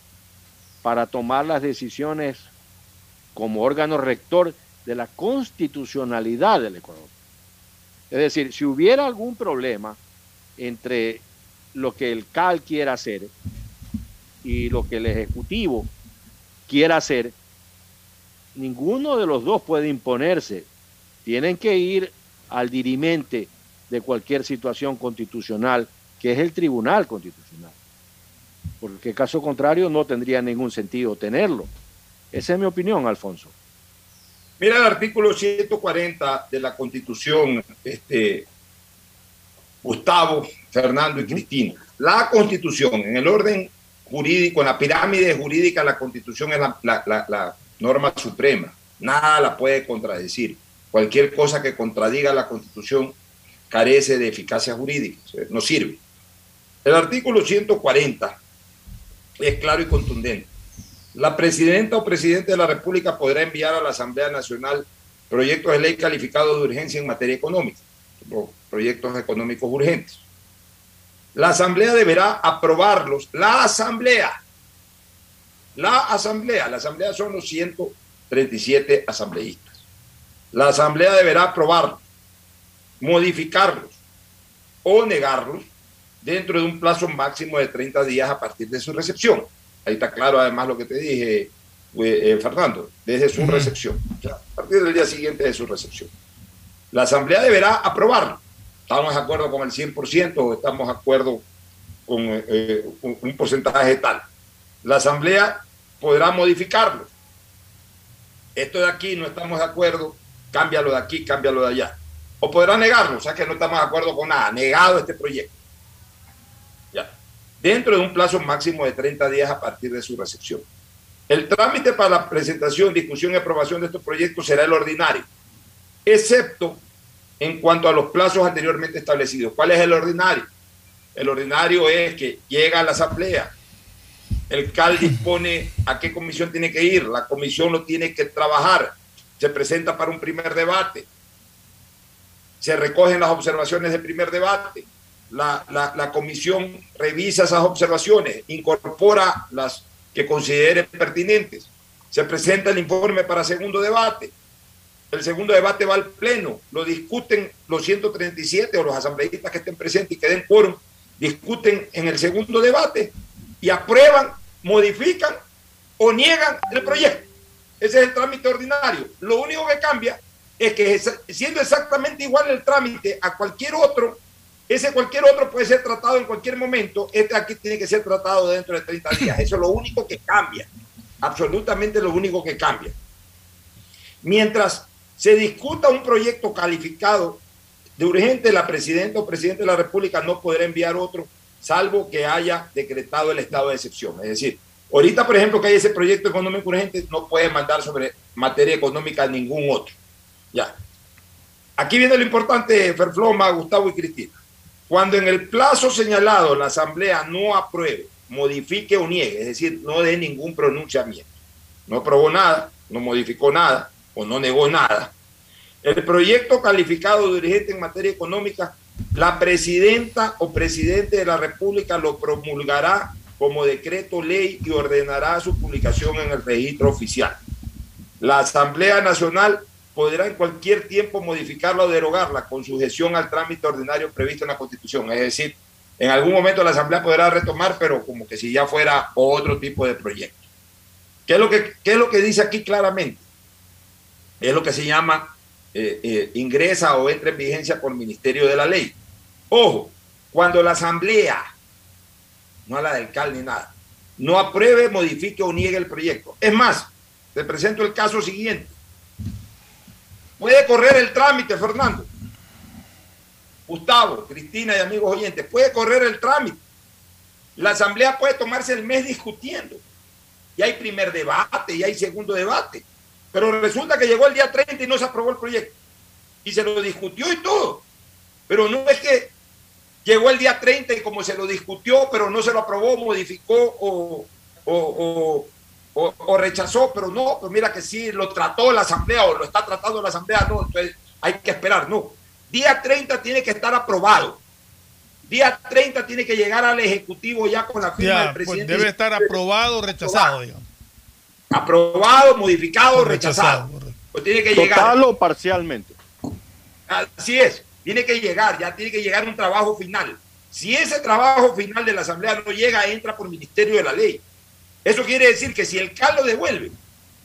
S8: para tomar las decisiones como órgano rector de la constitucionalidad del Ecuador. Es decir, si hubiera algún problema entre lo que el CAL quiera hacer y lo que el Ejecutivo quiera hacer, ninguno de los dos puede imponerse. Tienen que ir al dirimente de cualquier situación constitucional, que es el Tribunal Constitucional. Porque caso contrario no tendría ningún sentido tenerlo. Esa es mi opinión, Alfonso.
S6: Mira el artículo 140 de la Constitución, este, Gustavo, Fernando y Cristina. La Constitución, en el orden jurídico, en la pirámide jurídica, la Constitución es la, la, la, la norma suprema. Nada la puede contradecir. Cualquier cosa que contradiga la Constitución carece de eficacia jurídica, no sirve. El artículo 140 es claro y contundente. La presidenta o presidente de la República podrá enviar a la Asamblea Nacional proyectos de ley calificados de urgencia en materia económica, proyectos económicos urgentes. La Asamblea deberá aprobarlos. La Asamblea. La Asamblea. La Asamblea son los 137 asambleístas. La Asamblea deberá aprobarlos, modificarlos o negarlos dentro de un plazo máximo de 30 días a partir de su recepción. Ahí está claro además lo que te dije, eh, Fernando, desde su recepción, a partir del día siguiente de su recepción. La Asamblea deberá aprobarlo. ¿Estamos de acuerdo con el 100% o estamos de acuerdo con eh, un, un porcentaje tal? La Asamblea podrá modificarlo. Esto de aquí no estamos de acuerdo, cámbialo de aquí, cámbialo de allá. O podrá negarlo, o sea que no estamos de acuerdo con nada, negado este proyecto. Ya. Dentro de un plazo máximo de 30 días a partir de su recepción. El trámite para la presentación, discusión y aprobación de estos proyectos será el ordinario, excepto en cuanto a los plazos anteriormente establecidos. ¿Cuál es el ordinario? El ordinario es que llega a la asamblea, el CAL dispone a qué comisión tiene que ir, la comisión lo tiene que trabajar, se presenta para un primer debate, se recogen las observaciones del primer debate, la, la, la comisión revisa esas observaciones, incorpora las que considere pertinentes, se presenta el informe para segundo debate, el segundo debate va al pleno, lo discuten los 137 o los asambleístas que estén presentes y que den quórum, discuten en el segundo debate y aprueban, modifican o niegan el proyecto. Ese es el trámite ordinario. Lo único que cambia es que siendo exactamente igual el trámite a cualquier otro, ese cualquier otro puede ser tratado en cualquier momento, este aquí tiene que ser tratado dentro de 30 días. Eso es lo único que cambia, absolutamente lo único que cambia. Mientras se discuta un proyecto calificado de urgente, la presidenta o presidente de la República no podrá enviar otro salvo que haya decretado el estado de excepción. Es decir, ahorita, por ejemplo, que hay ese proyecto económico urgente, no puede mandar sobre materia económica ningún otro. Ya. Aquí viene lo importante, Ferfloma, Gustavo y Cristina. Cuando en el plazo señalado la Asamblea no apruebe, modifique o niegue, es decir, no dé ningún pronunciamiento, no aprobó nada, no modificó nada o no negó nada, el proyecto calificado de urgente en materia económica, la presidenta o presidente de la República lo promulgará como decreto ley y ordenará su publicación en el registro oficial. La Asamblea Nacional podrá en cualquier tiempo modificarla o derogarla con sujeción al trámite ordinario previsto en la Constitución. Es decir, en algún momento la Asamblea podrá retomar, pero como que si ya fuera otro tipo de proyecto. ¿Qué es lo que, qué es lo que dice aquí claramente? Es lo que se llama eh, eh, ingresa o entra en vigencia por ministerio de la ley. Ojo, cuando la Asamblea, no a la del CAL ni nada, no apruebe, modifique o niegue el proyecto. Es más, te presento el caso siguiente. Puede correr el trámite, Fernando. Gustavo, Cristina y amigos oyentes, puede correr el trámite. La asamblea puede tomarse el mes discutiendo. Y hay primer debate y hay segundo debate. Pero resulta que llegó el día 30 y no se aprobó el proyecto. Y se lo discutió y todo. Pero no es que llegó el día 30 y como se lo discutió, pero no se lo aprobó, modificó o, o, o, o rechazó, pero no, pues mira que sí lo trató la asamblea o lo está tratando la asamblea, no, entonces hay que esperar, no. Día 30 tiene que estar aprobado. Día 30 tiene que llegar al Ejecutivo ya con la firma
S7: Ya,
S6: del
S7: pues
S6: presidente.
S7: debe estar aprobado o rechazado, digamos.
S6: Aprobado, modificado,
S7: O
S6: rechazado.
S7: rechazado,
S6: Pues tiene que llegar.
S8: Total o parcialmente.
S6: Así es, tiene que llegar, ya tiene que llegar un trabajo final. Si ese trabajo final de la Asamblea no llega, entra por Ministerio de la Ley. Eso quiere decir que si el CAL lo devuelve,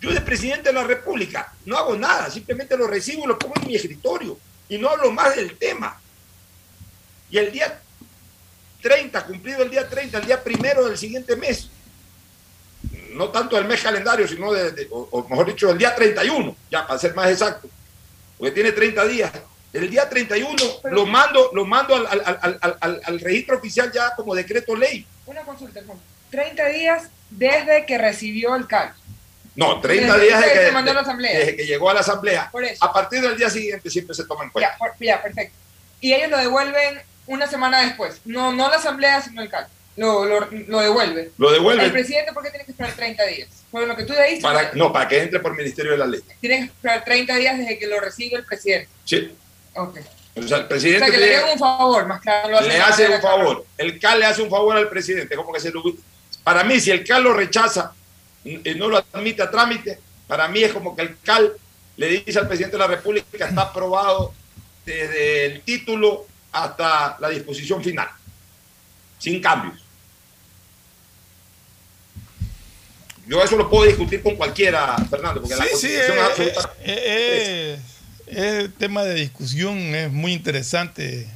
S6: yo de presidente de la República no hago nada, simplemente lo recibo y lo pongo en mi escritorio y no hablo más del tema. Y el día 30, cumplido el día 30, el día primero del siguiente mes, no tanto del mes calendario, sino de, de- o, o mejor dicho, el día 31, ya para ser más exacto, porque tiene 30 días. El día 31 lo mando, lo mando al, al- al- al- registro oficial ya como decreto ley.
S9: Una consulta, Juan. 30 días desde que recibió el CAL.
S6: No, 30
S9: Desde
S6: días desde que,
S9: mandó a la asamblea.
S6: desde que llegó a la asamblea.
S9: Por eso.
S6: A partir del día siguiente siempre se toma en cuenta.
S9: Ya, perfecto. Y ellos lo devuelven una semana después. No, no la asamblea, sino el CAL. Lo, lo, lo devuelve.
S6: Lo devuelve.
S9: El presidente, ¿por qué tiene que esperar 30 días? Por lo que tú le dices,
S6: Para, no, para que entre por Ministerio de la Ley.
S9: tiene que esperar 30 días desde que lo recibe el presidente.
S6: Sí.
S9: Ok.
S6: O sea, el
S9: O
S6: presidente
S9: sea, que le hagan un favor, más claro. Lo hace
S6: le hace un favor. El CAL le hace un favor al presidente. Como que se lo- Para mí, si el CAL lo rechaza y no lo admite a trámite, para mí es como que el CAL le dice al presidente de la República que está aprobado desde el título hasta la disposición final, sin cambios. Yo eso lo puedo discutir con cualquiera, Fernando, porque la
S7: Sí, sí,
S6: Constitución es
S7: eh,
S6: absoluta.
S7: eh, eh, es tema de discusión, es muy interesante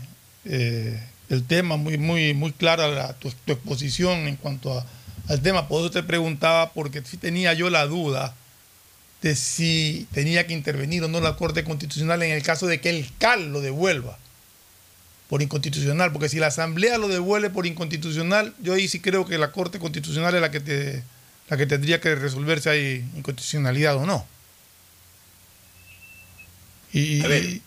S7: eh, el tema, muy, muy, muy clara la- tu, tu exposición en cuanto a- al tema. Por eso te preguntaba, porque sí tenía yo la duda de si tenía que intervenir o no la Corte Constitucional en el caso de que el CAL lo devuelva por inconstitucional, porque si la Asamblea lo devuelve por inconstitucional, yo ahí sí creo que la Corte Constitucional es la que te, la que tendría que resolver si hay inconstitucionalidad o no. Y,
S6: A ver,
S7: y-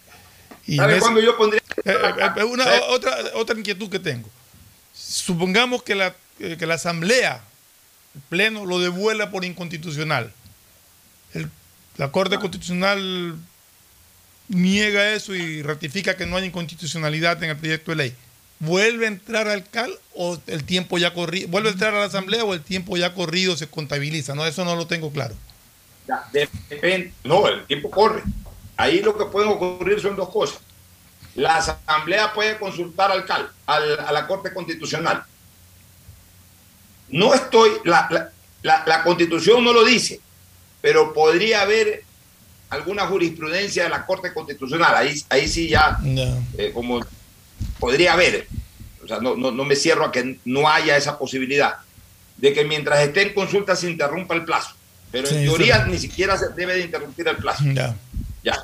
S7: y
S6: ¿Sabe
S7: en ese-
S6: cuándo yo pondría?
S7: eh, eh, eh, otra, otra inquietud que tengo. Supongamos que la, eh, que la Asamblea, el Pleno, lo devuelva por inconstitucional. El- la Corte Constitucional niega eso y ratifica que no hay inconstitucionalidad en el proyecto de ley. ¿Vuelve a entrar al CAL o el tiempo ya corrido? ¿Vuelve a entrar a la Asamblea o el tiempo ya corrido se contabiliza? No, eso no lo tengo claro.
S6: No, el tiempo corre. Ahí lo que pueden ocurrir son dos cosas. La Asamblea puede consultar al CAL, al- a la Corte Constitucional. No estoy, la, la- la- la Constitución no lo dice, pero podría haber alguna jurisprudencia de la Corte Constitucional. Ahí, ahí sí ya, eh, como podría haber. O sea, no, no, no me cierro a que no haya esa posibilidad de que mientras esté en consulta se interrumpa el plazo. Pero en teoría
S7: sí.
S6: ni siquiera se debe de interrumpir el plazo.
S7: Ya.
S6: Ya.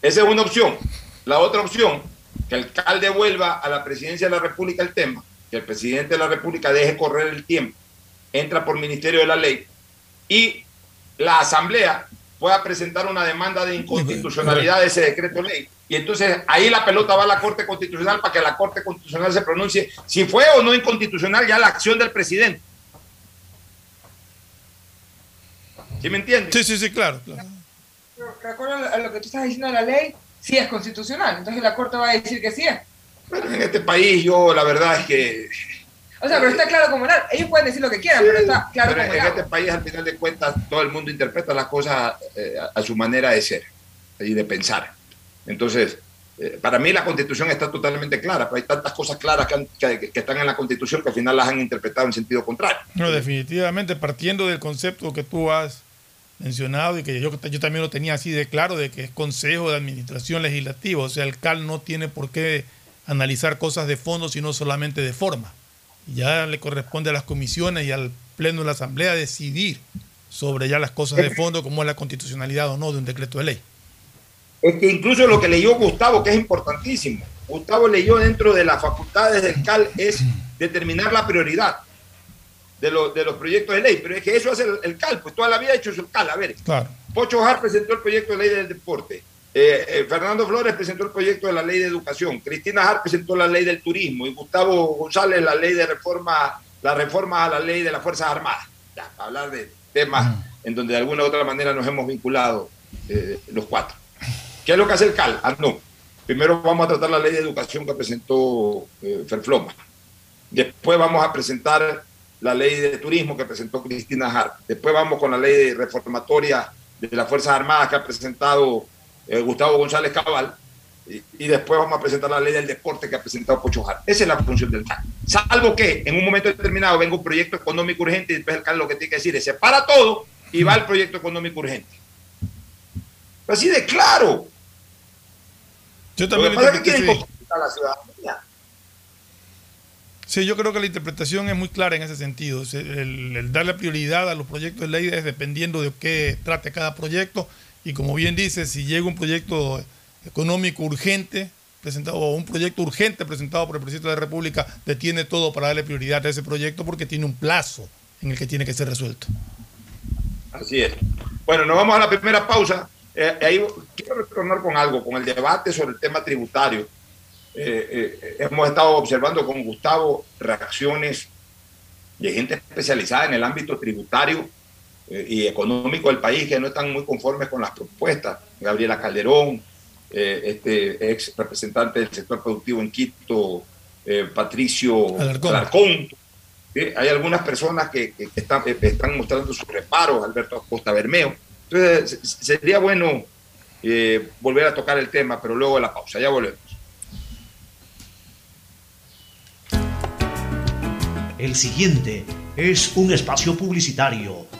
S6: Esa es una opción. La otra opción, que el CAL devuelva a la presidencia de la República el tema, que el presidente de la República deje correr el tiempo, entra por Ministerio de la Ley y la Asamblea pueda presentar una demanda de inconstitucionalidad de ese decreto ley. Y entonces ahí la pelota va a la Corte Constitucional para que la Corte Constitucional se pronuncie si fue o no inconstitucional ya la acción del presidente. ¿Sí me entiendes?
S7: Sí, sí, sí, claro. claro.
S9: Pero de acuerdo a lo que tú estás diciendo de la ley, sí es constitucional. Entonces la Corte va a decir que sí es.
S6: Bueno, en este país yo la verdad es que...
S9: O sea, pero está claro como nada. Ellos pueden decir lo que quieran, pero está claro
S6: Pero
S9: como
S6: en este país, al final de cuentas, todo el mundo interpreta las cosas eh, a, a su manera de ser y de pensar. Entonces, eh, para mí la constitución está totalmente clara, pero hay tantas cosas claras que, han- que- que están en la constitución que al final las han interpretado en sentido contrario.
S7: No, definitivamente, partiendo del concepto que tú has mencionado y que yo, yo también lo tenía así de claro, de que es Consejo de Administración Legislativa, o sea, el CAL no tiene por qué analizar cosas de fondo, sino solamente de forma. Ya le corresponde a las comisiones y al Pleno de la Asamblea decidir sobre ya las cosas de fondo, como es la constitucionalidad o no de un decreto de ley.
S6: Es que incluso lo que leyó Gustavo, que es importantísimo, Gustavo leyó dentro de las facultades del CAL es determinar la prioridad de, lo- de los proyectos de ley, pero es que eso hace el, el CAL, pues toda la vida ha hecho el CAL. A ver,
S7: Claro.
S6: Pocho Jar presentó el proyecto de ley del deporte. Eh, eh, Fernando Flores presentó el proyecto de la ley de educación. Cristina Jar presentó la ley del turismo. Y Gustavo González la ley de reforma, la reforma a la ley de las Fuerzas Armadas. Ya, para hablar de temas en donde de alguna u otra manera nos hemos vinculado eh, los cuatro. ¿Qué es lo que hace el CAL? Ah, no. Primero vamos a tratar la ley de educación que presentó Ferfloma. Después vamos a presentar la ley de turismo que presentó Cristina Hart. Después vamos con la ley reformatoria de las Fuerzas Armadas que ha presentado eh, Gustavo González Cabal. Y, y después vamos a presentar la ley del deporte que ha presentado Pocho Hart. Esa es la función del CAL. Salvo que en un momento determinado venga un proyecto económico urgente y después el CAL lo que tiene que decir es separa todo y va el proyecto económico urgente. Así de claro.
S7: Yo
S6: Lo
S7: también
S6: que
S7: lo
S6: pasa es que
S7: interpreté
S6: quieren
S7: así.
S6: confundir a la ciudadanía.
S7: Sí, yo creo que la interpretación es muy clara en ese sentido. El, el darle prioridad a los proyectos de ley es dependiendo de qué trate cada proyecto. Y como bien dice, si llega un proyecto económico urgente presentado o un proyecto urgente presentado por el presidente de la República, detiene todo para darle prioridad a ese proyecto porque tiene un plazo en el que tiene que ser resuelto.
S6: Así es. Bueno, nos vamos a la primera pausa. Eh, ahí quiero retornar con algo, con el debate sobre el tema tributario. Eh, eh, hemos estado observando con Gustavo reacciones de gente especializada en el ámbito tributario y económico del país que no están muy conformes con las propuestas. Gabriela Calderón, eh, este ex representante del sector productivo en Quito, eh, Patricio
S7: Alarcón.
S6: Alarcón. Sí, Hay algunas personas que, que están, eh, están mostrando sus reparos, Alberto Acosta Bermeo. Entonces, se- sería bueno eh, volver a tocar el tema, pero luego de la pausa. Ya volvemos.
S10: El siguiente es un espacio publicitario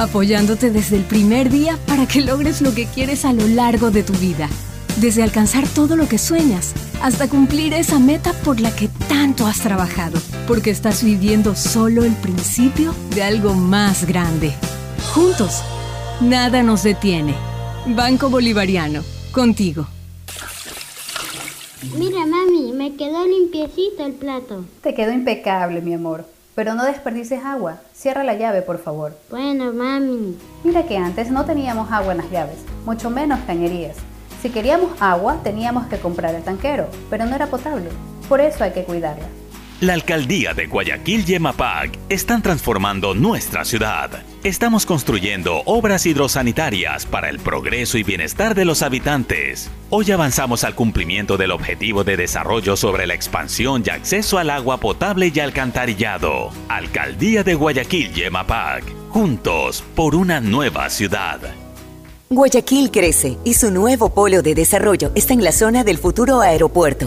S11: apoyándote desde el primer día para que logres lo que quieres a lo largo de tu vida. Desde alcanzar todo lo que sueñas hasta cumplir esa meta por la que tanto has trabajado, porque estás viviendo solo el principio de algo más grande. Juntos, nada nos detiene. Banco Bolivariano, contigo.
S12: Mira, mami, me quedó limpiecito el plato.
S13: Te quedó impecable, mi amor. Pero no desperdices agua. Cierra la llave, por favor.
S12: Bueno, mami.
S13: Mira que antes no teníamos agua en las llaves, mucho menos cañerías. Si queríamos agua, teníamos que comprar el tanquero, pero no era potable. Por eso hay que cuidarla.
S14: La alcaldía de Guayaquil y EMAPAC están transformando nuestra ciudad. Estamos construyendo obras hidrosanitarias para el progreso y bienestar de los habitantes. Hoy avanzamos al cumplimiento del objetivo de desarrollo sobre la expansión y acceso al agua potable y alcantarillado. Alcaldía de Guayaquil y EMAPAC. Juntos por una nueva ciudad.
S15: Guayaquil crece y su nuevo polo de desarrollo está en la zona del futuro aeropuerto.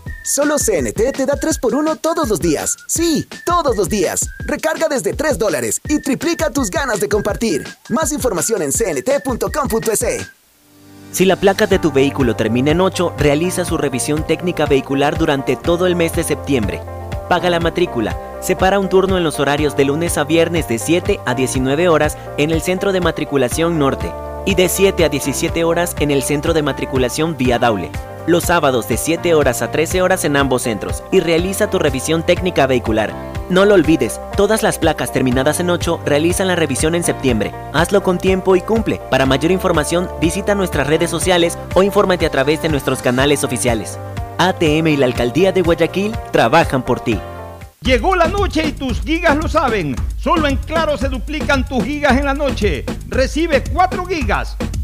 S16: Solo CNT te da 3x1 todos los días. Sí, todos los días. Recarga desde 3 dólares y triplica tus ganas de compartir. Más información en cnt.com.es.
S17: Si la placa de tu vehículo termina en 8, realiza su revisión técnica vehicular durante todo el mes de septiembre. Paga la matrícula. Separa un turno en los horarios de lunes a viernes de 7 a 19 horas en el Centro de Matriculación Norte y de 7 a 17 horas en el Centro de Matriculación Vía Daule los sábados de 7 horas a 13 horas en ambos centros y realiza tu revisión técnica vehicular. No lo olvides, todas las placas terminadas en 8 realizan la revisión en septiembre. Hazlo con tiempo y cumple. Para mayor información, visita nuestras redes sociales o infórmate a través de nuestros canales oficiales. ATM y la Alcaldía de Guayaquil trabajan por ti.
S1: Llegó la noche y tus gigas lo saben. Solo en Claro se duplican tus gigas en la noche. Recibe 4 gigas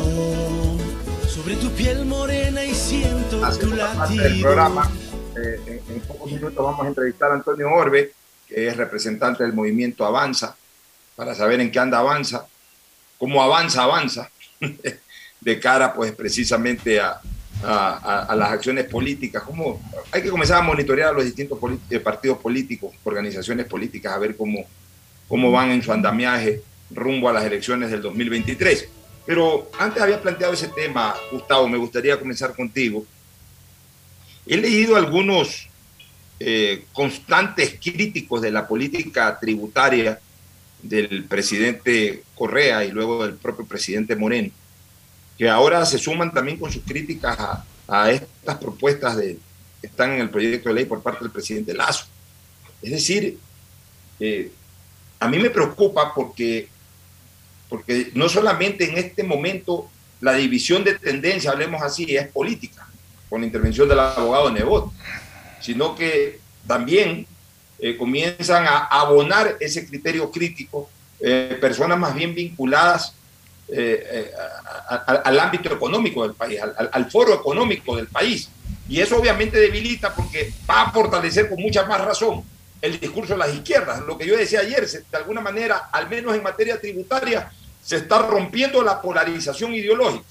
S5: Camino sobre tu piel morena y siento
S6: Hace
S5: tu
S6: parte del
S5: latido.
S6: programa. eh, en, en pocos minutos vamos a entrevistar a Antonio Orbe, que es representante del movimiento Avanza, para saber en qué anda Avanza, cómo avanza Avanza, [laughs] de cara pues precisamente a, a- a- las acciones políticas. Cómo, hay que comenzar a monitorear a los distintos eh, partidos políticos, organizaciones políticas, a ver cómo, cómo van en su andamiaje rumbo a las elecciones del 2023. Pero antes había planteado ese tema, Gustavo, me gustaría comenzar contigo. He leído algunos eh, constantes críticos de la política tributaria del presidente Correa y luego del propio presidente Moreno, que ahora se suman también con sus críticas a, estas propuestas de, que están en el proyecto de ley por parte del presidente Lazo. Es decir, eh, a mí me preocupa porque, porque no solamente en este momento la división de tendencia, hablemos así, es política, con la intervención del abogado Nebot, sino que también eh, comienzan a abonar ese criterio crítico eh, personas más bien vinculadas eh, eh, a- a- al ámbito económico del país, al, al- foro económico del país. Y eso obviamente debilita porque va a fortalecer con mucha más razón el discurso de las izquierdas. Lo que yo decía ayer, de alguna manera, al menos en materia tributaria, se está rompiendo la polarización ideológica.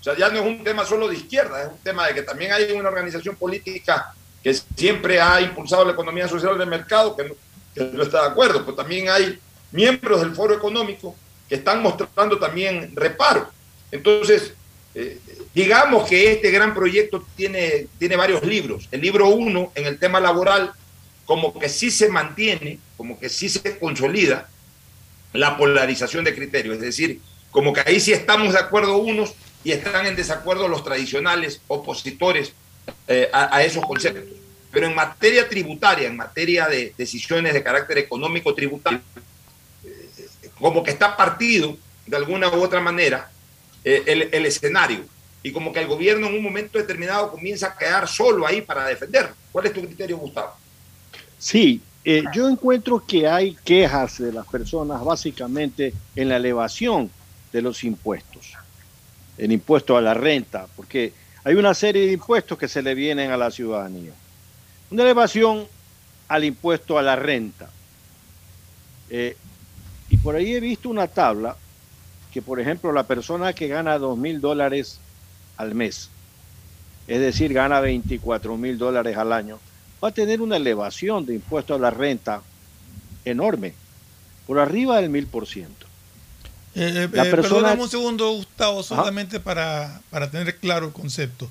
S6: O sea, ya no es un tema solo de izquierda, es un tema de que también hay una organización política que siempre ha impulsado la economía social del mercado, que no, está de acuerdo, pero también hay miembros del foro económico que están mostrando también reparo. Entonces, eh, digamos que este gran proyecto tiene, tiene varios libros. El libro uno, en el tema laboral, como que sí se mantiene, como que sí se consolida la polarización de criterios, es decir, como que ahí sí estamos de acuerdo unos y están en desacuerdo los tradicionales opositores eh, a, esos conceptos. Pero en materia tributaria, en materia de decisiones de carácter económico tributario, eh, como que está partido de alguna u otra manera eh, el, el escenario y como que el gobierno en un momento determinado comienza a quedar solo ahí para defenderlo. ¿Cuál es tu criterio, Gustavo?
S8: Sí, eh, yo encuentro que hay quejas de las personas básicamente en la elevación de los impuestos, el impuesto a la renta, porque hay una serie de impuestos que se le vienen a la ciudadanía. Una elevación al impuesto a la renta. Eh, y por ahí he visto una tabla que, por ejemplo, la persona que gana dos mil dólares al mes, es decir, gana 24 mil dólares al año, va a tener una elevación de impuesto a la renta enorme, por arriba del mil por ciento.
S7: Eh, eh,
S8: La
S7: eh, perdóname un segundo, Gustavo, solamente para, para tener claro el concepto.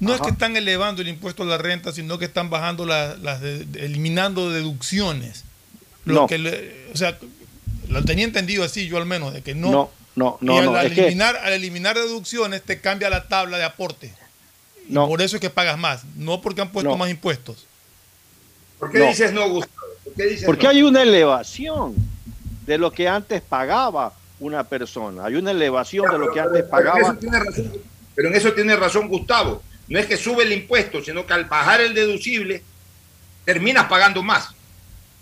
S7: No es que están elevando el impuesto a la renta, sino que están bajando las, de- eliminando deducciones. Lo
S8: No.
S7: que le- o sea, lo tenía entendido así yo al menos, de que no.
S8: No, no, no,
S7: y al,
S8: no,
S7: al
S8: es que-
S7: eliminar, al eliminar deducciones te cambia la tabla de aporte. Y
S8: No.
S7: por eso es que pagas más, no porque han puesto
S8: No.
S7: más impuestos.
S6: ¿Por qué
S8: No.
S6: dices no, Gustavo? ¿Por qué dices
S8: Porque
S6: no?
S8: hay una elevación de lo que antes pagaba una persona, hay una elevación de lo que antes
S6: Pero en
S8: pagaba.
S6: eso tiene razón, pero en eso tiene razón Gustavo. No es que sube el impuesto, sino que al bajar el deducible terminas pagando más.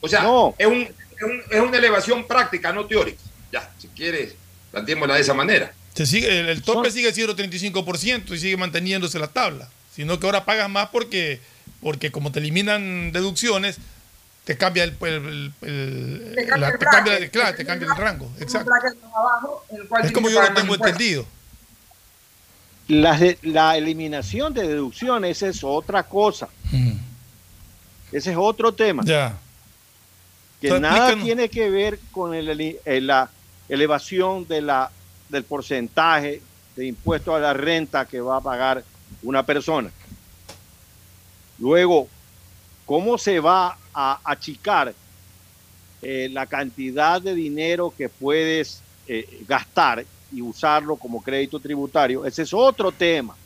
S6: O sea, es, un- es un- es una elevación práctica, no teórica. Ya, si quieres, planteémosla de esa manera.
S7: Se sigue, el, el tope sigue siendo 35% y sigue manteniéndose la tabla. Sino que ahora pagas más porque, porque como te eliminan deducciones, te cambia el, el- el-
S9: Te cambia
S7: la-
S9: el
S7: te cambia-
S9: bracket.
S7: claro, te cambia el rango. Exacto.
S9: abajo, el cual
S7: Es como yo lo tengo entendido.
S8: La, la eliminación de deducciones es otra cosa. Ese es otro tema.
S7: Ya.
S8: Que nada tiene que ver con el- el- la elevación de la, del porcentaje de impuesto a la renta que va a pagar una persona. Luego, ¿cómo se va a achicar eh, la cantidad de dinero que puedes eh, gastar y usarlo como crédito tributario? Ese es otro tema.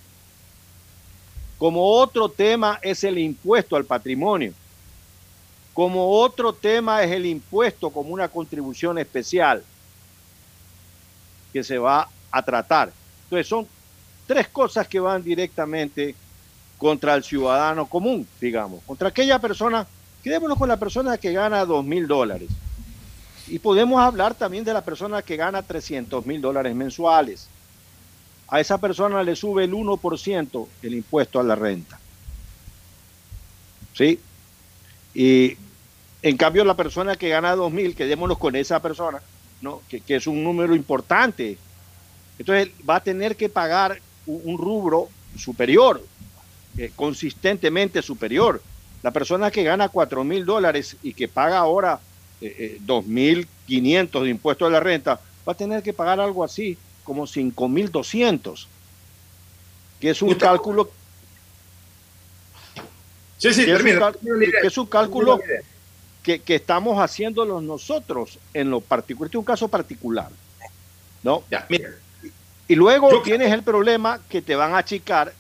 S8: Como otro tema es el impuesto al patrimonio. Como otro tema es el impuesto como una contribución especial que se va a tratar. Entonces son tres cosas que van directamente contra el ciudadano común, digamos, contra aquella persona, quedémonos con la persona que gana dos mil dólares. Y podemos hablar también de la persona que gana 300 mil dólares mensuales. A esa persona le sube el 1% el impuesto a la renta. ¿Sí? Y en cambio la persona que gana 2 mil, quedémonos con esa persona, ¿no? que, es un número importante. Entonces va a tener que pagar un rubro superior, eh, consistentemente superior. La persona que gana 4 mil dólares y que paga ahora eh, eh, 2.500 de impuesto a la renta, va a tener que pagar algo así como 5.200, que es un cálculo
S6: Sí, sí,
S8: que es un que es cálculo que, que estamos haciéndolos nosotros en lo particular. Este es un caso particular. ¿no? Y luego tienes el problema que te van a achicar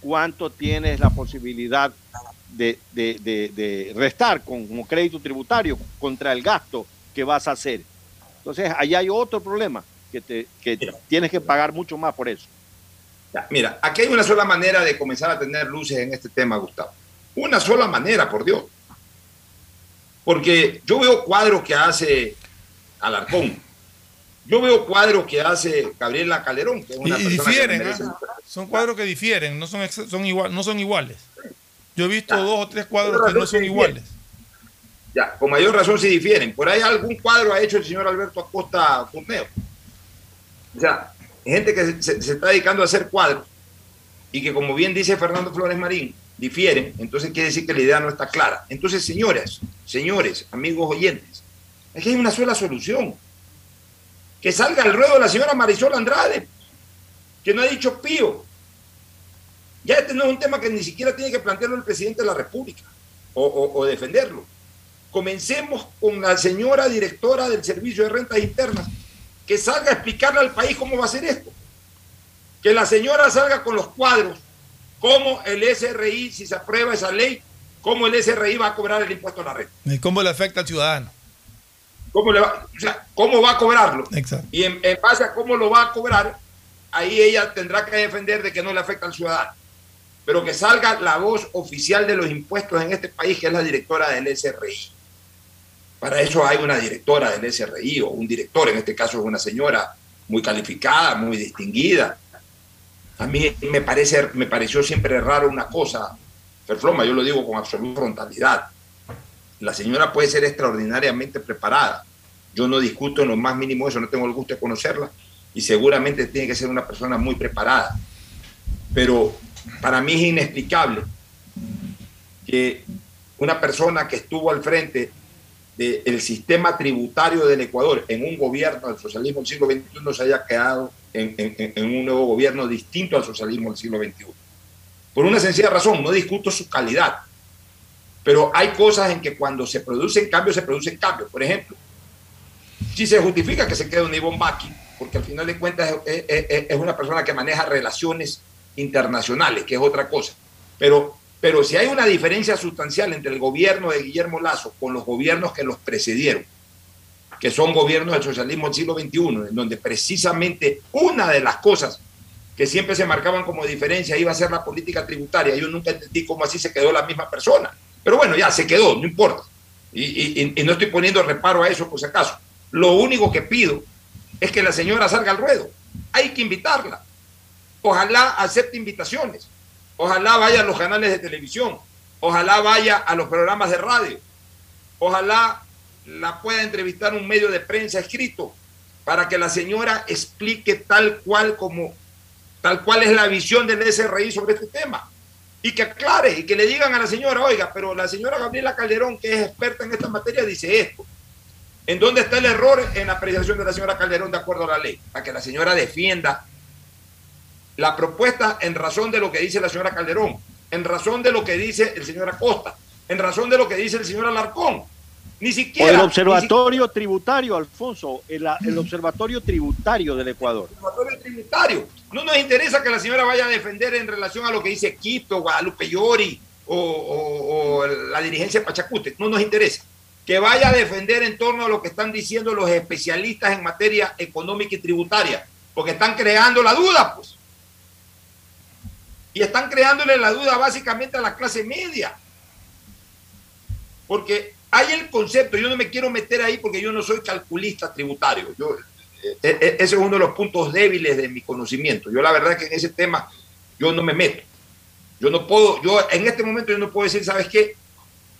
S8: cuánto tienes la posibilidad de, de- de- de restar con, como crédito tributario contra el gasto que vas a hacer. Entonces, ahí hay otro problema, que, te, que tienes que pagar mucho más por eso.
S6: Mira, aquí hay una sola manera de comenzar a tener luces en este tema, Gustavo. Una sola manera, por Dios. Porque yo veo cuadros que hace Alarcón. Yo veo cuadros que hace Gabriela Calderón, que es una
S7: y
S6: persona que
S7: difieren,
S6: merece
S7: ¿ah? son cuadros que difieren, no son, son, igual, no son iguales. Yo he visto dos o tres cuadros que no son iguales.
S6: Ya, con mayor razón si difieren. Por ahí algún cuadro ha hecho el señor Alberto Acosta Corneo. O sea, gente que se, se- está dedicando a hacer cuadros y que, como bien dice Fernando Flores Marín, difieren, entonces quiere decir que la idea no está clara. Entonces, señoras, señores, amigos oyentes, aquí hay una sola solución. Que salga al ruedo la señora Marisol Andrade, que no ha dicho pío. Ya este no es un tema que ni siquiera tiene que plantearlo el presidente de la República o, o- o defenderlo. Comencemos con la señora directora del Servicio de Rentas Internas, que salga a explicarle al país cómo va a ser esto. Que la señora salga con los cuadros, cómo el SRI, si se aprueba esa ley, cómo el SRI va a cobrar el impuesto a la renta.
S7: ¿Y cómo le afecta al ciudadano?
S6: ¿Cómo, le va, o sea, cómo va a cobrarlo?
S7: Exacto.
S6: Y en, en base a cómo lo va a cobrar, ahí ella tendrá que defender de que no le afecta al ciudadano. Pero que salga la voz oficial de los impuestos en este país, que es la directora del SRI. Para eso hay una directora del SRI o un director, en este caso es una señora muy calificada, muy distinguida. A mí me, parece, me pareció siempre raro una cosa, Ferfloma, yo lo digo con absoluta frontalidad. La señora puede ser extraordinariamente preparada. Yo no discuto en lo más mínimo eso, no tengo el gusto de conocerla y seguramente tiene que ser una persona muy preparada. Pero para mí es inexplicable que una persona que estuvo al frente del sistema tributario del Ecuador en un gobierno del socialismo del siglo XXI se haya quedado en, en- un nuevo gobierno distinto al socialismo del siglo XXI. Por una sencilla razón, no discuto su calidad, pero hay cosas en que cuando se producen cambios, se producen cambios. Por ejemplo, si se justifica que se quede un Ivonne Baki, porque al final de cuentas es, es- es- es una persona que maneja relaciones internacionales, que es otra cosa. Pero, pero si hay una diferencia sustancial entre el gobierno de Guillermo Lazo con los gobiernos que los precedieron, que son gobiernos del socialismo del siglo XXI, en donde precisamente una de las cosas que siempre se marcaban como diferencia iba a ser la política tributaria. Yo nunca entendí cómo así se quedó la misma persona. Pero bueno, ya se quedó, no importa. Y- y no estoy poniendo reparo a eso por si acaso. Lo único que pido es que la señora salga al ruedo. Hay que invitarla. Ojalá acepte invitaciones. Ojalá vaya a los canales de televisión. Ojalá vaya a los programas de radio. Ojalá la pueda entrevistar un medio de prensa escrito para que la señora explique tal cual como tal cual es la visión del SRI sobre este tema. Y que aclare y que le digan a la señora, oiga, pero la señora Gabriela Calderón, que es experta en esta materia, dice esto. ¿En dónde está el error en la apreciación de la señora Calderón de acuerdo a la ley? Para que la señora defienda la propuesta en razón de lo que dice la señora Calderón, en razón de lo que dice el señor Acosta, en razón de lo que dice el señor Alarcón. Ni siquiera.
S8: O el observatorio tributario, Alfonso, el, el, observatorio tributario del Ecuador.
S6: El observatorio tributario. No nos interesa que la señora vaya a defender en relación a lo que dice Quito, Guadalupe Llori o, o, o la dirigencia de Pachacute. No nos interesa. Que vaya a defender en torno a lo que están diciendo los especialistas en materia económica y tributaria. Porque están creando la duda, pues. Y están creándole la duda básicamente a la clase media. Porque hay el concepto, yo no me quiero meter ahí porque yo no soy calculista tributario. Yo, eh, eh, ese es uno de los puntos débiles de mi conocimiento. Yo la verdad que en ese tema yo no me meto. Yo no puedo, yo en este momento yo no puedo decir, ¿sabes qué?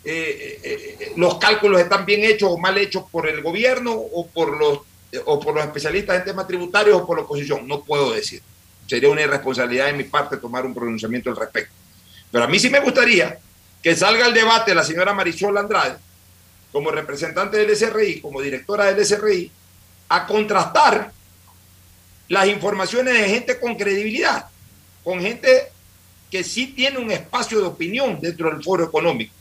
S6: Eh, los cálculos están bien hechos o mal hechos por el gobierno o por los o por los especialistas en temas tributarios o por la oposición. No puedo decir. Sería una irresponsabilidad de mi parte tomar un pronunciamiento al respecto. Pero a mí sí me gustaría que salga el debate la señora Marisol Andrade como representante del SRI, como directora del SRI, a contrastar las informaciones de gente con credibilidad, con gente que sí tiene un espacio de opinión dentro del foro económico,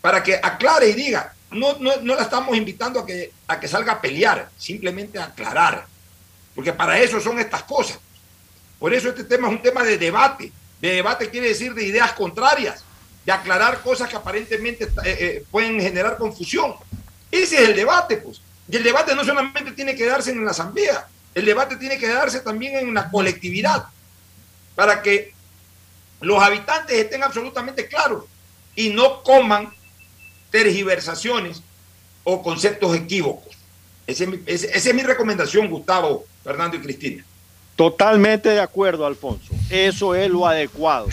S6: para que aclare y diga, no, no, no la estamos invitando a que, a que salga a pelear, simplemente a aclarar, porque para eso son estas cosas. Por eso este tema es un tema de debate. De debate quiere decir de ideas contrarias de aclarar cosas que aparentemente eh, eh, pueden generar confusión. Ese es el debate, pues. Y el debate no solamente tiene que darse en la asamblea, el debate tiene que darse también en la colectividad, para que los habitantes estén absolutamente claros y no coman tergiversaciones o conceptos equívocos. Esa es, mi, recomendación, Gustavo, Fernando y Cristina.
S8: Totalmente de acuerdo, Alfonso. Eso es lo adecuado.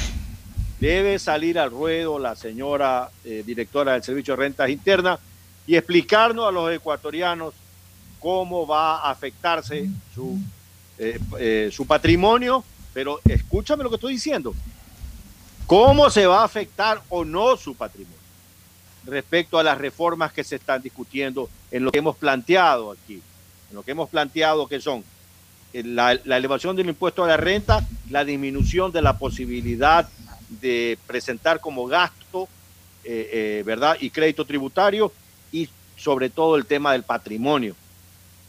S8: Debe salir al ruedo la señora eh, directora del Servicio de Rentas Internas y explicarnos a los ecuatorianos cómo va a afectarse su, eh, eh, su patrimonio, pero escúchame lo que estoy diciendo. ¿Cómo se va a afectar o no su patrimonio respecto a las reformas que se están discutiendo en lo que hemos planteado aquí? En lo que hemos planteado que son la, la elevación del impuesto a la renta, la disminución de la posibilidad de presentar como gasto, eh, eh, ¿verdad? Y crédito tributario y sobre todo el tema del patrimonio,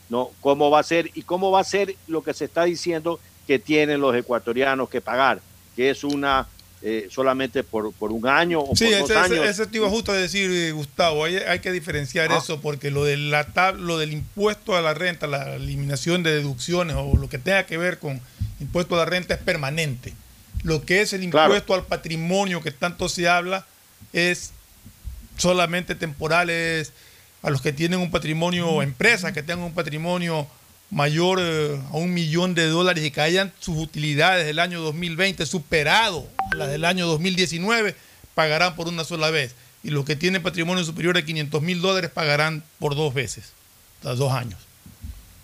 S8: ¿no? ¿Cómo va a ser y cómo va a ser lo que se está diciendo que tienen los ecuatorianos que pagar? Que es una eh, solamente por, por, un año o
S7: sí,
S8: por
S7: ese,
S8: dos años.
S7: Ese, ese te iba justo a decir, eh, Gustavo, hay, hay que diferenciar
S8: Ah.
S7: eso porque lo, de la tab, lo del impuesto a la renta, la eliminación de deducciones o lo que tenga que ver con impuesto a la renta es permanente. Lo que es el impuesto al patrimonio que tanto se habla es solamente temporal, es a los que tienen un patrimonio, empresas que tengan un patrimonio mayor eh, a un millón de dólares y que hayan sus utilidades del año 2020 superado a las del año 2019, pagarán por una sola vez. Y los que tienen patrimonio superior a 500 mil dólares pagarán por dos veces, dos años.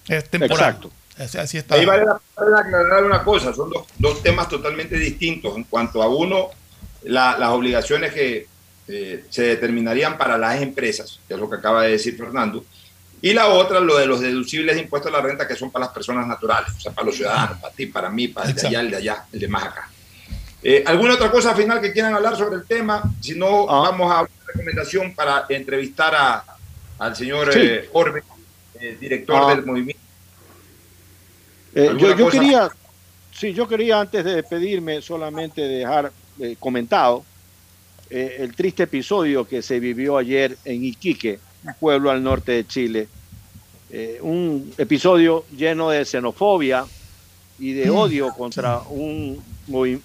S7: Es temporal.
S8: Exacto.
S7: Así, así está.
S6: Ahí vale la pena aclarar una cosa, son dos, dos temas totalmente distintos. En cuanto a uno, la- las obligaciones que eh, se determinarían para las empresas, que es lo que acaba de decir Fernando, y la otra, lo de los deducibles de impuestos a la renta que son para las personas naturales, o sea, para los ciudadanos, para ti, para mí, para el de allá, el de allá, el de más acá. Eh, ¿Alguna otra cosa final que quieran hablar sobre el tema? Si no, vamos a una recomendación para entrevistar a, al señor
S8: Sí.
S6: eh, Orbe, eh, director
S8: Ah.
S6: del movimiento.
S8: Eh,
S6: ¿Alguna
S8: yo, yo quería, sí, yo quería antes de despedirme solamente dejar comentado el triste episodio que se vivió ayer en Iquique, un pueblo al norte de Chile. Eh, un episodio lleno de xenofobia y de
S7: Mm.
S8: odio contra un,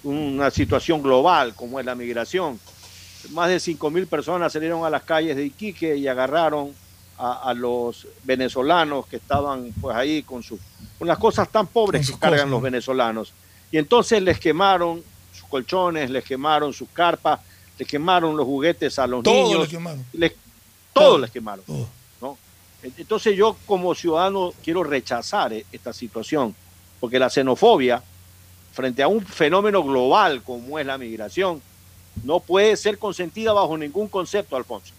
S8: una situación global como es la migración. Más de 5.000 personas salieron a las calles de Iquique y agarraron a, a los venezolanos que estaban pues ahí con, sus con las cosas tan pobres que cargan
S7: cosas.
S8: los venezolanos. Y entonces les quemaron sus colchones, les quemaron sus carpas, les quemaron los juguetes a los
S7: Todo
S8: niños.
S7: les
S8: les- todo, les quemaron. ¿no? Entonces yo como ciudadano quiero rechazar eh, esta situación, porque la xenofobia frente a un fenómeno global como es la migración, no puede ser consentida bajo ningún concepto, Alfonso.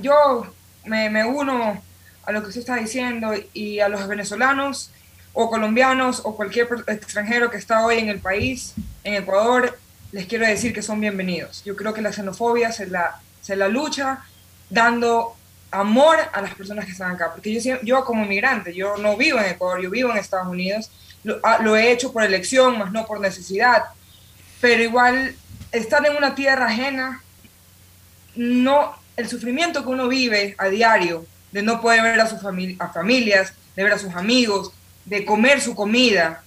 S9: Yo me, me uno a lo que usted está diciendo y a los venezolanos o colombianos o cualquier extranjero que está hoy en el país, en Ecuador, les quiero decir que son bienvenidos. Yo creo que la xenofobia se la, se la lucha dando amor a las personas que están acá, porque yo, yo como migrante, yo no vivo en Ecuador, yo vivo en Estados Unidos, lo, ah, lo he hecho por elección, más no por necesidad, pero igual estar en una tierra ajena, no, el sufrimiento que uno vive a diario, de no poder ver a sus familias, de ver a sus amigos, de comer su comida,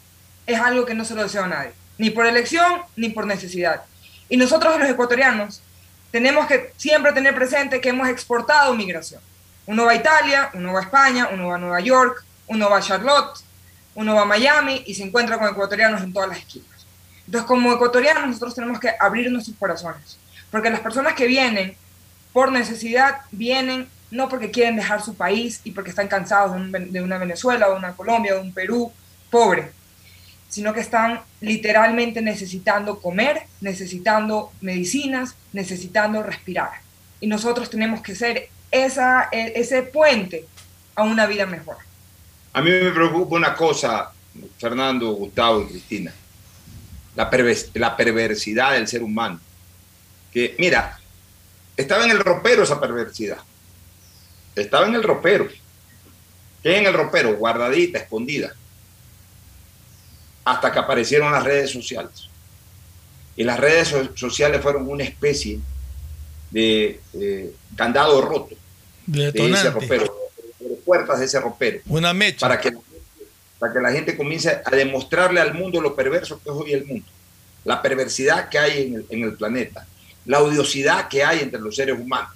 S9: es algo que no se lo deseo a nadie, ni por elección ni por necesidad. Y nosotros los ecuatorianos tenemos que siempre tener presente que hemos exportado migración. Uno va a Italia, uno va a España, uno va a Nueva York, uno va a Charlotte, uno va a Miami y se encuentra con ecuatorianos en todas las esquinas. Entonces, como ecuatorianos, nosotros tenemos que abrir nuestros corazones, porque las personas que vienen por necesidad vienen no porque quieren dejar su país y porque están cansados de, una Venezuela de una Colombia de un Perú pobre, sino que están literalmente necesitando comer, necesitando medicinas, necesitando respirar. Y nosotros tenemos que ser esa, e, ese puente a una vida mejor.
S7: A mí me preocupa una cosa, Fernando, Gustavo y Cristina, la, la perversidad del ser humano. Que, mira, estaba en el ropero esa perversidad. Estaba en el ropero. ¿Qué en el ropero? Guardadita, escondida hasta que aparecieron las redes sociales. Y las redes sociales fueron una especie de candado roto de, ese ropero, de puertas de ese ropero.
S18: Una mecha.
S7: Para que, para que la gente comience a demostrarle al mundo lo perverso que es hoy el mundo, la perversidad que hay en el, en el planeta, la odiosidad que hay entre los seres humanos.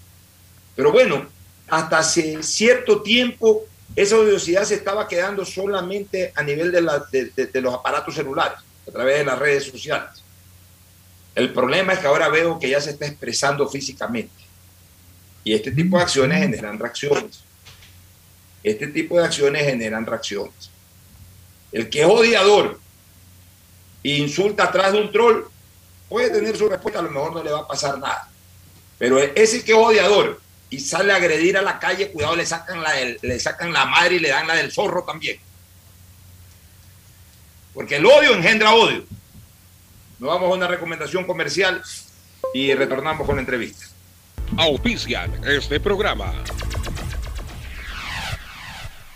S7: Pero bueno, hasta hace cierto tiempo esa odiosidad se estaba quedando solamente a nivel de, los aparatos celulares, a través de las redes sociales. El problema es que ahora veo que ya se está expresando físicamente. Y este tipo de acciones generan reacciones. Este tipo de acciones generan reacciones. El que es odiador e insulta atrás de un troll puede tener su respuesta, a lo mejor no le va a pasar nada. Pero ese que es odiador y sale a agredir a la calle, cuidado, le sacan la, le sacan la madre y le dan la del zorro también. Porque el odio engendra odio. Nos vamos a una recomendación comercial y retornamos con la entrevista.
S19: Auspician este programa.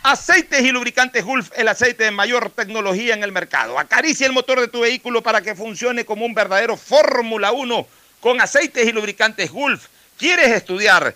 S6: Aceites y lubricantes Gulf, el aceite de mayor tecnología en el mercado. Acaricia el motor de tu vehículo para que funcione como un verdadero Fórmula 1 con aceites y lubricantes Gulf. ¿Quieres estudiar?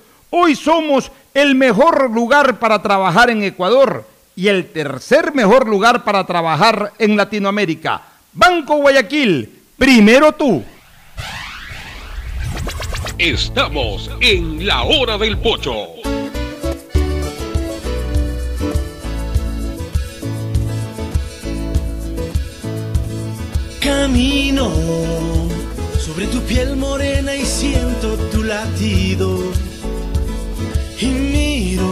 S6: hoy somos el mejor lugar para trabajar en Ecuador y el tercer mejor lugar para trabajar en Latinoamérica. Banco Guayaquil, primero tú.
S20: Estamos en la hora del pocho.
S5: Camino sobre tu piel morena y siento tu latido. Y miro.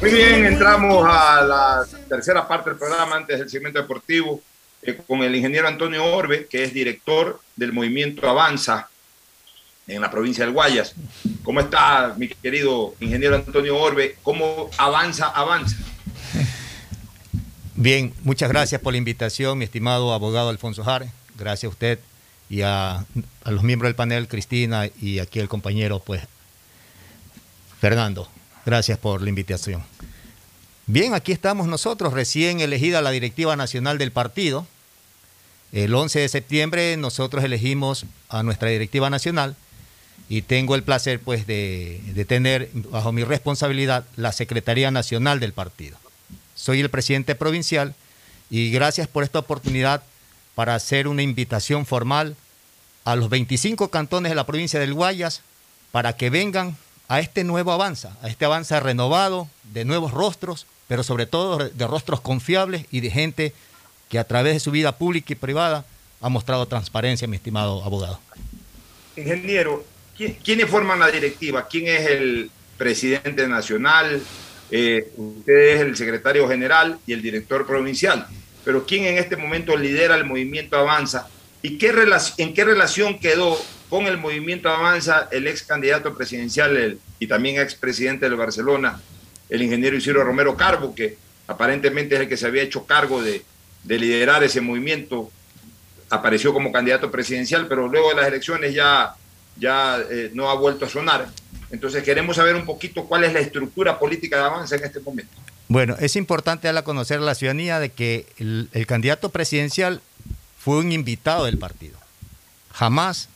S6: Muy bien, entramos a la tercera parte del programa antes del segmento deportivo eh, con el ingeniero Antonio Orbe, que es director del movimiento Avanza en la provincia del Guayas. ¿Cómo está, mi querido ingeniero Antonio Orbe? ¿Cómo avanza, avanza?
S21: Bien, muchas gracias por la invitación, mi estimado abogado Alfonso Jare. Gracias a usted y a, a, los miembros del panel, Cristina, y aquí el compañero, pues, Fernando. Gracias por la invitación. Bien, aquí estamos nosotros, recién elegida la directiva nacional del partido. El 11 de septiembre nosotros elegimos a nuestra directiva nacional y tengo el placer, pues, de, de tener bajo mi responsabilidad la Secretaría Nacional del partido soy el presidente provincial y gracias por esta oportunidad para hacer una invitación formal a los 25 cantones de la provincia del Guayas para que vengan a este nuevo avanza, a este avanza renovado, de nuevos rostros, pero sobre todo de rostros confiables y de gente que a través de su vida pública y privada ha mostrado transparencia, mi estimado abogado.
S6: Ingeniero, ¿quiénes forman la directiva? ¿Quién es el presidente nacional? Eh, usted es el secretario general y el director provincial, pero ¿quién en este momento lidera el movimiento Avanza? ¿Y qué en qué relación quedó con el movimiento Avanza el ex candidato presidencial y también ex presidente de Barcelona, el ingeniero Isidro Romero Carbo, que aparentemente es el que se había hecho cargo de, de liderar ese movimiento? Apareció como candidato presidencial, pero luego de las elecciones ya, ya eh, no ha vuelto a sonar. Entonces queremos saber un poquito cuál es la estructura política de Avanza en este momento.
S21: Bueno, es importante darle a conocer a la ciudadanía de que el, el candidato presidencial fue un invitado del partido. Jamás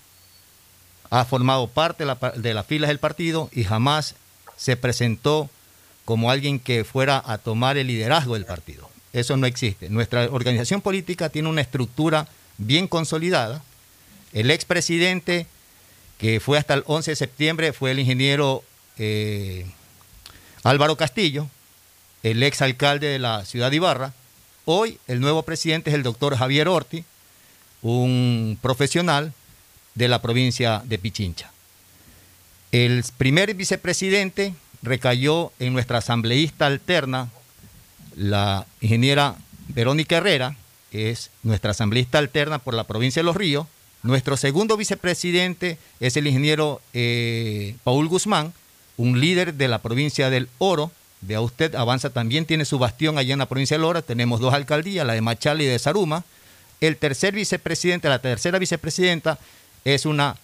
S21: ha formado parte de, la, de las filas del partido y jamás se presentó como alguien que fuera a tomar el liderazgo del partido. Eso no existe. Nuestra organización política tiene una estructura bien consolidada. El expresidente que fue hasta el 11 de septiembre, fue el ingeniero eh, Álvaro Castillo, el ex alcalde de la ciudad de Ibarra. Hoy el nuevo presidente es el doctor Javier Orti, un profesional de la provincia de Pichincha. El primer vicepresidente recayó en nuestra asambleísta alterna, la ingeniera Verónica Herrera, que es nuestra asambleísta alterna por la provincia de Los Ríos, nuestro segundo vicepresidente es el ingeniero eh, Paul Guzmán, un líder de la provincia del Oro. Vea usted, Avanza también tiene su bastión allá en la provincia del Oro. Tenemos dos alcaldías, la de Machala y de Saruma. El tercer vicepresidente, la tercera vicepresidenta, es una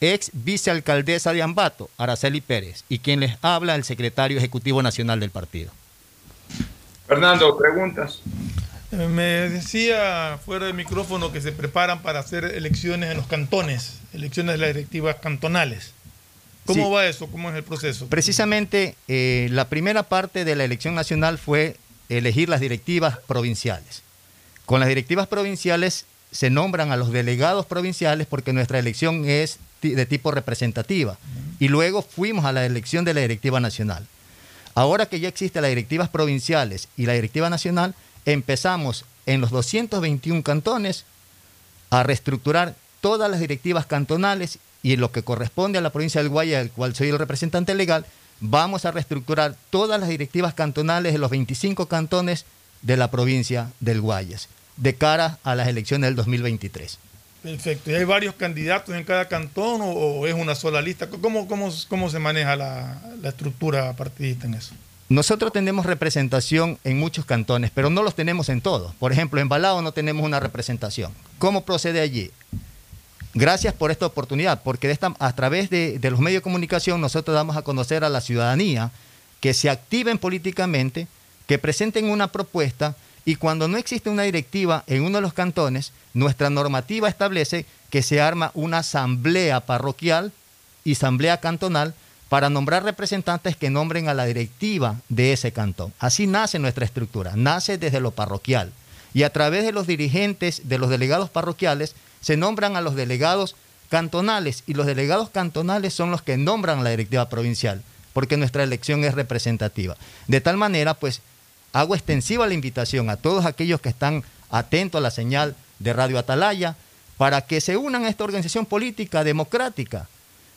S21: ex vicealcaldesa de Ambato, Araceli Pérez, y quien les habla, el secretario ejecutivo nacional del partido.
S6: Fernando, preguntas.
S7: Me decía fuera del micrófono que se preparan para hacer elecciones en los cantones, elecciones de las directivas cantonales. ¿Cómo
S21: Sí.
S7: va eso? ¿Cómo es el proceso?
S21: Precisamente eh, la primera parte de la elección nacional fue elegir las directivas provinciales. Con las directivas provinciales se nombran a los delegados provinciales porque nuestra elección es de tipo representativa. Y luego fuimos a la elección de la directiva nacional. Ahora que ya existen las directivas provinciales y la directiva nacional, empezamos en los 221 cantones a reestructurar todas las directivas cantonales y en lo que corresponde a la provincia del Guaya, del cual soy el representante legal, vamos a reestructurar todas las directivas cantonales de los 25 cantones de la provincia del Guayas, de cara a las elecciones del 2023.
S7: Perfecto. ¿Y hay varios candidatos en cada cantón o, o es una sola lista? ¿Cómo, cómo, cómo se maneja la, la estructura partidista en eso?
S21: Nosotros tenemos representación en muchos cantones, pero no los tenemos en todos. Por ejemplo, en Balao no tenemos una representación. ¿Cómo procede allí? Gracias por esta oportunidad, porque de esta- a través de, de los medios de comunicación nosotros damos a conocer a la ciudadanía que se activen políticamente, que presenten una propuesta y cuando no existe una directiva en uno de los cantones, nuestra normativa establece que se arma una asamblea parroquial y asamblea cantonal para nombrar representantes que nombren a la directiva de ese cantón. Así nace nuestra estructura, nace desde lo parroquial. Y a través de los dirigentes, de los delegados parroquiales, se nombran a los delegados cantonales y los delegados cantonales son los que nombran la directiva provincial, porque nuestra elección es representativa. De tal manera, pues, hago extensiva la invitación a todos aquellos que están atentos a la señal de Radio Atalaya para que se unan a esta organización política democrática.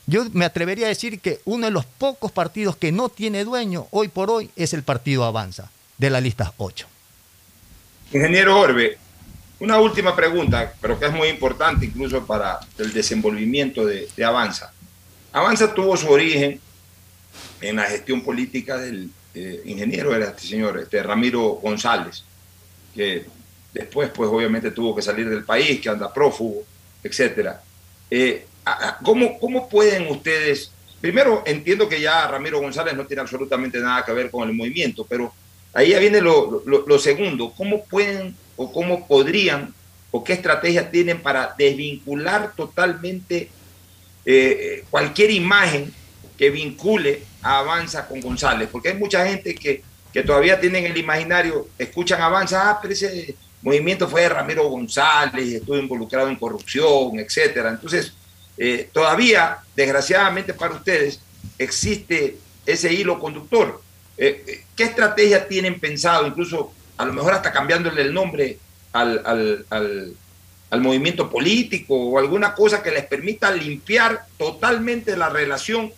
S21: Yo me atrevería a decir que uno de los pocos partidos que no tiene dueño hoy por hoy es el partido Avanza, de la lista 8.
S6: Ingeniero Orbe, una última pregunta, pero que es muy importante incluso para el desenvolvimiento de, Avanza. Avanza tuvo su origen en la gestión política del eh, ingeniero, era este señor este Ramiro González, que después pues obviamente tuvo que salir del país, que anda prófugo, etc. Eh, ¿cómo, ¿Cómo pueden ustedes, primero entiendo que ya Ramiro González no tiene absolutamente nada que ver con el movimiento, pero ahí ya viene lo, lo, segundo, ¿cómo pueden o cómo podrían o qué estrategias tienen para desvincular totalmente eh, cualquier imagen que vincule Avanza con González? Porque hay mucha gente que, que todavía tienen el imaginario, escuchan Avanza, ah, pero ese movimiento fue de Ramiro González, estuvo involucrado en corrupción, etcétera. Entonces, eh, todavía, desgraciadamente para ustedes, existe ese hilo conductor. Eh, eh, ¿Qué estrategia tienen pensado, incluso a lo mejor hasta cambiándole el nombre al, al movimiento político o alguna cosa que les permita limpiar totalmente la relación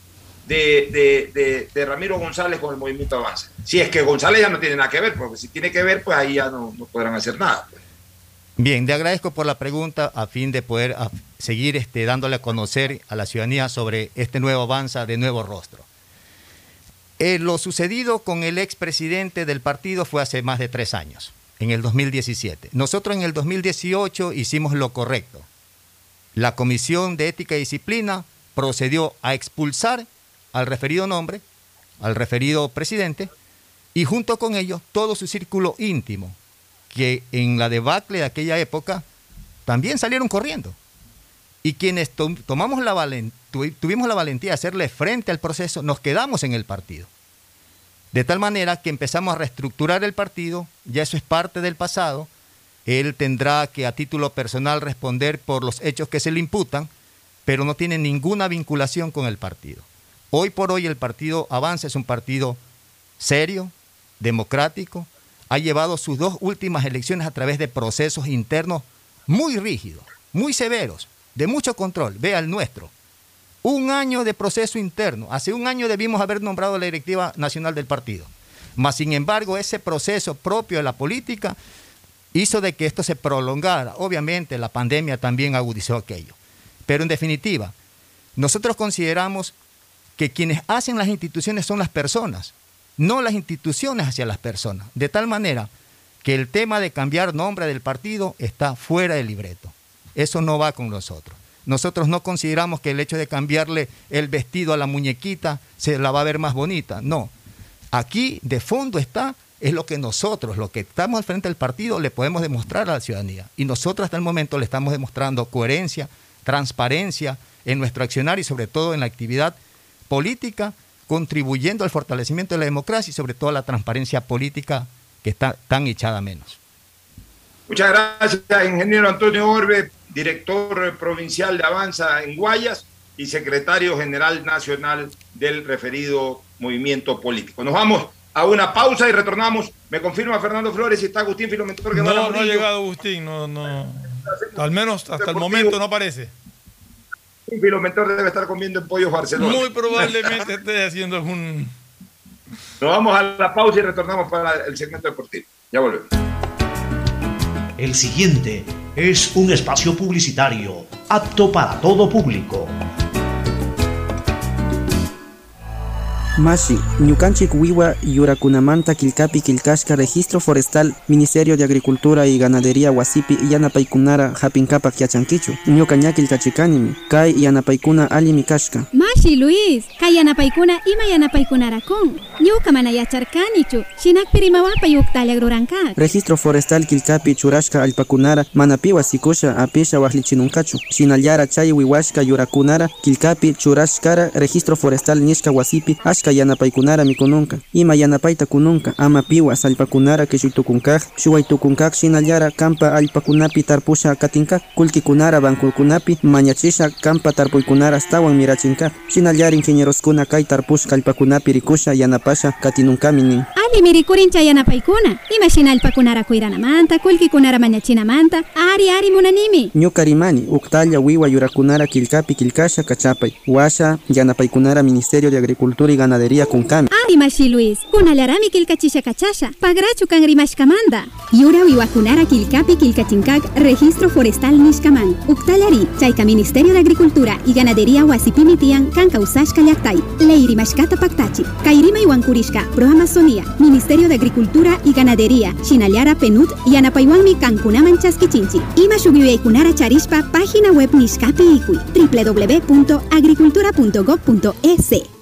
S6: de, Ramiro González con el movimiento Avanza. Si es que González ya no tiene nada que ver, porque si tiene que ver, pues ahí ya no, podrán hacer nada. Pues.
S21: Bien, le agradezco por la pregunta a fin de poder seguir este, dándole a conocer a la ciudadanía sobre este nuevo Avanza de nuevo rostro. Eh, lo sucedido con el expresidente del partido fue hace más de tres años, en el 2017. Nosotros en el 2018 hicimos lo correcto. La Comisión de Ética y Disciplina procedió a expulsar al referido nombre, al referido presidente, y junto con ellos todo su círculo íntimo, que en la debacle de aquella época también salieron corriendo. Y quienes tomamos la tuvimos la valentía de hacerle frente al proceso, nos quedamos en el partido. De tal manera que empezamos a reestructurar el partido, ya eso es parte del pasado, él tendrá que a título personal responder por los hechos que se le imputan, pero no tiene ninguna vinculación con el partido. Hoy por hoy el partido Avanza es un partido serio, democrático, ha llevado sus dos últimas elecciones a través de procesos internos muy rígidos, muy severos, de mucho control. Vea el nuestro. Un año de proceso interno. Hace un año debimos haber nombrado la directiva nacional del partido. Mas, sin embargo, ese proceso propio de la política hizo de que esto se prolongara. Obviamente, la pandemia también agudizó aquello. Pero en definitiva, nosotros consideramos que quienes hacen las instituciones son las personas, no las instituciones hacia las personas. De tal manera que el tema de cambiar nombre del partido está fuera del libreto. Eso no va con nosotros. Nosotros no consideramos que el hecho de cambiarle el vestido a la muñequita se la va a ver más bonita. No. Aquí de fondo está es lo que nosotros, lo que estamos al frente del partido, le podemos demostrar a la ciudadanía. Y nosotros hasta el momento le estamos demostrando coherencia, transparencia en nuestro accionar y sobre todo en la actividad política, contribuyendo al fortalecimiento de la democracia y sobre todo a la transparencia política que está tan echada menos.
S6: Muchas gracias, ingeniero Antonio Orbe, director provincial de Avanza en Guayas y secretario general nacional del referido movimiento político. Nos vamos a una pausa y retornamos. Me confirma Fernando Flores si está Agustín Filomentor.
S7: Que no, no ha llegado Agustín, no, no. Al menos hasta el momento no aparece.
S6: Filomentor debe estar comiendo en pollos Barcelona.
S7: Muy probablemente esté haciendo algún.
S6: Nos vamos a la pausa y retornamos para el segmento deportivo. Ya volvemos.
S10: El siguiente es un espacio publicitario apto para todo público.
S22: Mashi, Ñukanchik Wiwa Yurakunamanta Kilkapi Kilkashka Registro Forestal Ministerio de Agricultura y Ganadería Wasipi Yanapaikunara Hapinkapa Kiachankichu Ñuka Ñakilkachikanimi Kai Yanapaikuna Alimi Kashka
S23: Mashi Luis Kai Yanapaikuna Ima Yanapaikunarakum Ñuka mana yacharkanichu Shinak Pirimawapa Yuktali Agruranka
S22: Registro Forestal Kilkapi Churashka Alpakunara Manapiwa Sikusha Apisha Wahlichinunkachu Shinallara Chay Wiwashka Yurakunara Kilkapi Churashkara Registro Forestal Nishka Wasipi Kashka yanapaykunara mikununka. Ima yanapayta kununka. Ama piwa sallpakunara kishuytukunkaj. Shuwaytukunkaj shinallara kampa allpakunapi tarpusha katinkaj. Kullkikunara bankukunapi mañachisha kampa tarpuykunara astawan mirachinkaj. Shinallarin ingenieroskuna kay tarpushka allpakunapi rikusha yanapasha katinunkami nin.
S23: Ali mirikurin chayanapaykuna. Ima shinallpakunara kuyranamanta, kullkikunara mañachinamanta. Ari ari munanimi.
S22: Ñuka rimani uktalla wiwa yurakunara killkapi killkasha kachapay. Washa yanapaykunara Ministerio de Agricultura y Ganadería kunkami.
S23: Ari mashi Luis. Kunalarami kilkachisha kachasha. Pagrachu kan rimashkamanda. Yura wiwakunara kilkapi kilkachinkak registro forestal nishkaman. Uktallari chayka Ministerio de Agricultura y Ganadería wasipimitian kan kausashka llaktay. Leiri mashkata paktachi. Kairima iwankurishka pro Amazonía. Ministerio de Agricultura y Ganadería. Shinallara penut yanapaywanmi kankunaman chaskichinchi. Ima shugiweykunara charishpa página web nishkapi www.agricultura.gov.es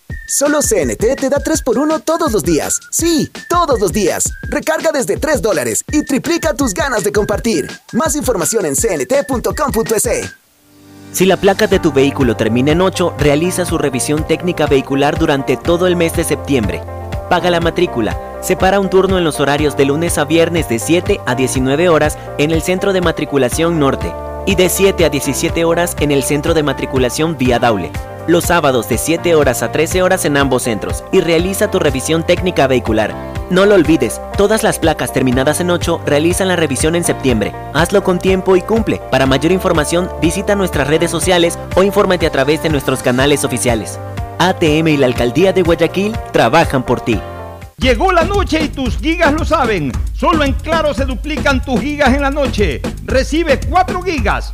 S16: Solo CNT te da 3x1 todos los días. Sí, todos los días. Recarga desde 3 dólares y triplica tus ganas de compartir. Más información en cnt.com.es.
S17: Si la placa de tu vehículo termina en 8, realiza su revisión técnica vehicular durante todo el mes de septiembre. Paga la matrícula. Separa un turno en los horarios de lunes a viernes de 7 a 19 horas en el Centro de Matriculación Norte y de 7 a 17 horas en el Centro de Matriculación Vía Daule. Los sábados de 7 horas a 13 horas en ambos centros y realiza tu revisión técnica vehicular. No lo olvides, todas las placas terminadas en 8 realizan la revisión en septiembre. Hazlo con tiempo y cumple. Para mayor información, visita nuestras redes sociales o infórmate a través de nuestros canales oficiales. ATM y la Alcaldía de Guayaquil trabajan por ti.
S6: Llegó la noche y tus gigas lo saben. Solo en Claro se duplican tus gigas en la noche. Recibe 4 gigas,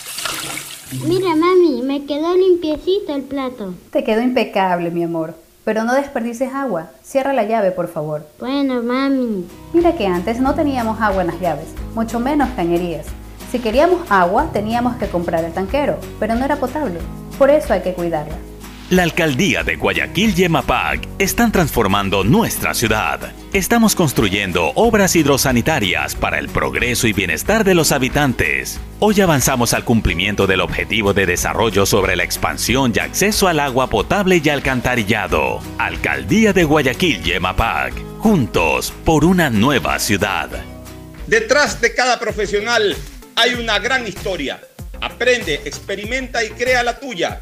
S24: Mira, mami, me quedó limpiecito el plato.
S13: Te quedó impecable, mi amor. Pero no desperdices agua. Cierra la llave, por favor.
S24: Bueno, mami.
S13: Mira que antes no teníamos agua en las llaves, mucho menos cañerías. Si queríamos agua, teníamos que comprar el tanquero, pero no era potable. Por eso hay que cuidarla.
S14: La alcaldía de Guayaquil y EMAPAC están transformando nuestra ciudad. Estamos construyendo obras hidrosanitarias para el progreso y bienestar de los habitantes. Hoy avanzamos al cumplimiento del objetivo de desarrollo sobre la expansión y acceso al agua potable y alcantarillado. Alcaldía de Guayaquil y EMAPAC. Juntos por una nueva ciudad.
S25: Detrás de cada profesional hay una gran historia. Aprende, experimenta y crea la tuya.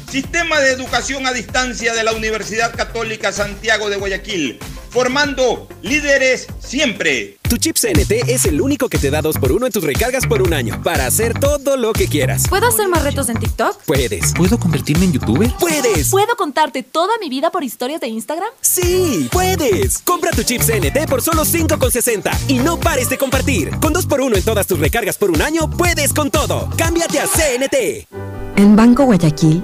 S25: Sistema de educación a distancia de la Universidad Católica Santiago de Guayaquil.
S26: formando líderes siempre.
S2: Tu chip CNT es el único que te da 2x1 en tus recargas por un año para hacer todo lo que quieras.
S3: ¿Puedo hacer más retos en TikTok?
S2: Puedes.
S4: ¿Puedo convertirme en youtuber?
S2: ¡Puedes!
S3: ¿Puedo contarte toda mi vida por historias de Instagram?
S2: ¡Sí! ¡Puedes! Compra tu chip CNT por solo 5,60 y no pares de compartir. Con 2x1 en todas tus recargas por un año, puedes con todo. Cámbiate a CNT.
S27: En Banco Guayaquil,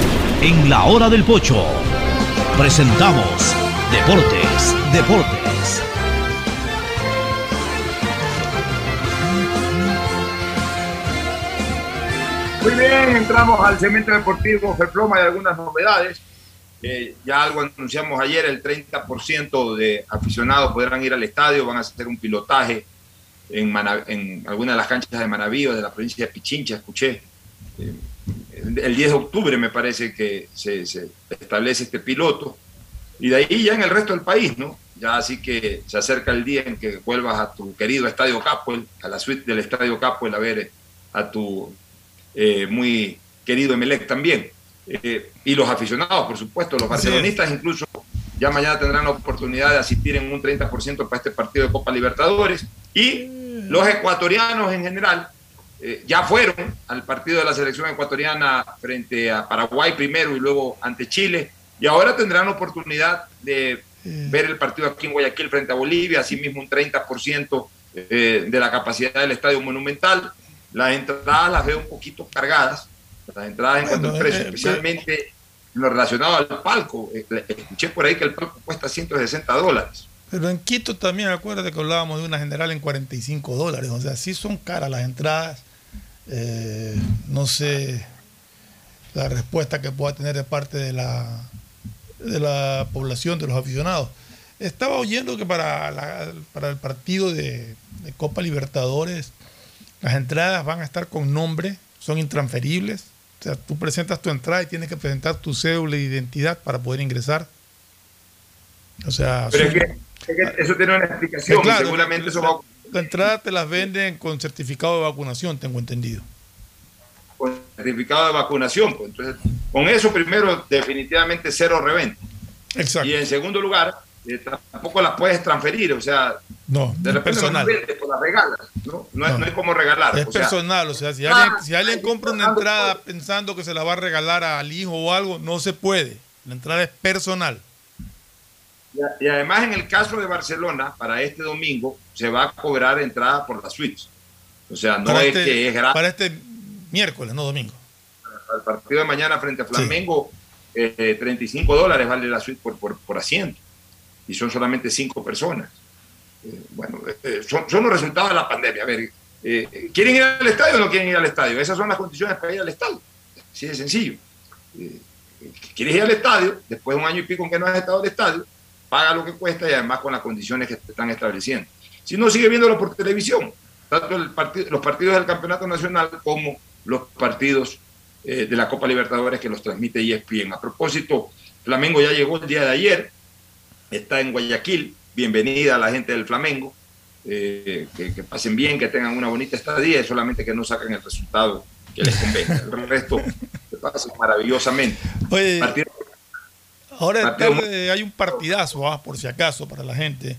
S10: En la hora del pocho presentamos Deportes, Deportes.
S6: Muy bien, entramos al cemento deportivo Ferploma y algunas novedades. Ya algo anunciamos ayer, el 30% de aficionados podrán ir al estadio, van a hacer un pilotaje en, alguna de las canchas de Manavío, de la provincia de Pichincha, escuché. Eh, el 10 de octubre me parece que se, se establece este piloto. Y de ahí ya en el resto del país, ¿no? Ya así que se acerca el día en que vuelvas a tu querido Estadio Capuel, a la suite del Estadio Capuel, a ver a tu eh, muy querido Emelec también. Eh, y los aficionados, por supuesto, los barcelonistas incluso ya mañana tendrán la oportunidad de asistir en un 30% para este partido de Copa Libertadores. Y los ecuatorianos en general eh, ya fueron al partido de la selección ecuatoriana frente a Paraguay primero y luego ante Chile. Y ahora tendrán la oportunidad de ver el partido aquí en Guayaquil frente a Bolivia, asimismo un 30% eh, de la capacidad del Estadio Monumental. Las entradas las veo un poquito cargadas, las entradas en cuanto al precio,
S7: eh,
S6: especialmente en lo relacionado al palco. Eh, Escuché por ahí que el palco cuesta 160 dólares.
S7: Pero en Quito también, acuérdate que hablábamos de una general en 45 dólares. O sea, sí son caras las entradas. Eh, no sé la respuesta que pueda tener de parte de la, de la población, de los aficionados. Estaba oyendo que para, la- para el partido de, de Copa Libertadores las entradas van a estar con nombre, son intransferibles. O sea, tú presentas tu entrada y tienes que presentar tu cédula de identidad para poder ingresar. O sea,
S6: Pero es que, es que eso tiene una explicación
S7: claro,
S6: seguramente eso va a
S7: La entrada te las venden con certificado de vacunación, tengo entendido.
S6: con certificado de vacunación. pues. Entonces, con eso primero definitivamente cero reventa.
S7: Exacto.
S6: Y en segundo lugar, eh, tampoco las puedes transferir, o sea,
S7: No,
S6: de repente
S7: personal.
S6: las vendes, pues las regalas, ¿no? No, es,
S7: No.
S6: no es como regalar.
S7: Es
S6: o sea,
S7: personal, o sea, si
S6: Ah,
S7: alguien, si alguien compra una entrada pensando que se la va a regalar al hijo o algo, no se puede. La entrada es personal.
S6: y además en el caso de Barcelona, para este domingo, se va a cobrar entrada por las suites. O sea, no
S7: para,
S6: es
S7: este,
S6: que es gratis.
S7: para este miércoles, no domingo.
S6: Al partido de mañana frente a Flamengo, eh, 35 dólares vale la suite por, por, por asiento. Y son solamente cinco personas. Eh, bueno, eh, son, son los resultados de la pandemia. A ver, eh, ¿quieren ir al estadio o no quieren ir al estadio? Esas son las condiciones para ir al estadio. Así de sencillo. ¿Quieres ir al estadio? Después de un año y pico en que no has estado al estadio, paga lo que cuesta y además con las condiciones que te están estableciendo. Si no, sigue viéndolo por televisión. tanto el partido, los partidos del Campeonato Nacional como los partidos eh, de la Copa Libertadores que los transmite ESPN. A propósito, Flamengo ya llegó el día de ayer, está en Guayaquil, bienvenida a la gente del Flamengo, eh, que, que pasen bien, que tengan una bonita estadía y solamente que no saquen el resultado que les convenga. El resto se pasa maravillosamente.
S7: Oye,
S6: Partido-
S7: ahora de
S6: partido
S7: tarde hay un partidazo, ah, por si acaso, para la gente.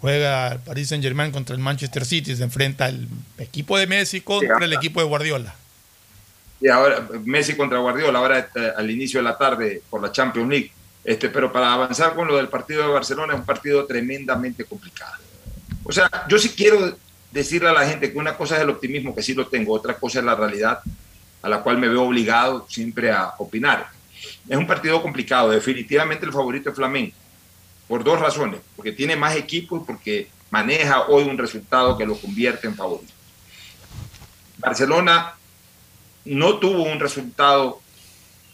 S7: Juega el Paris Saint Germain contra el Manchester City, se enfrenta el equipo de Messi contra el equipo de Guardiola.
S6: Y ahora Messi contra Guardiola, ahora este, al inicio de la tarde por la Champions League. Este, pero para avanzar con lo del partido de Barcelona es un partido tremendamente complicado. O sea, yo sí quiero decirle a la gente que una cosa es el optimismo, que sí lo tengo, otra cosa es la realidad a la cual me veo obligado siempre a opinar. Es un partido complicado, definitivamente el favorito es Flamengo, por dos razones, porque tiene más equipo y porque maneja hoy un resultado que lo convierte en favorito. Barcelona no tuvo un resultado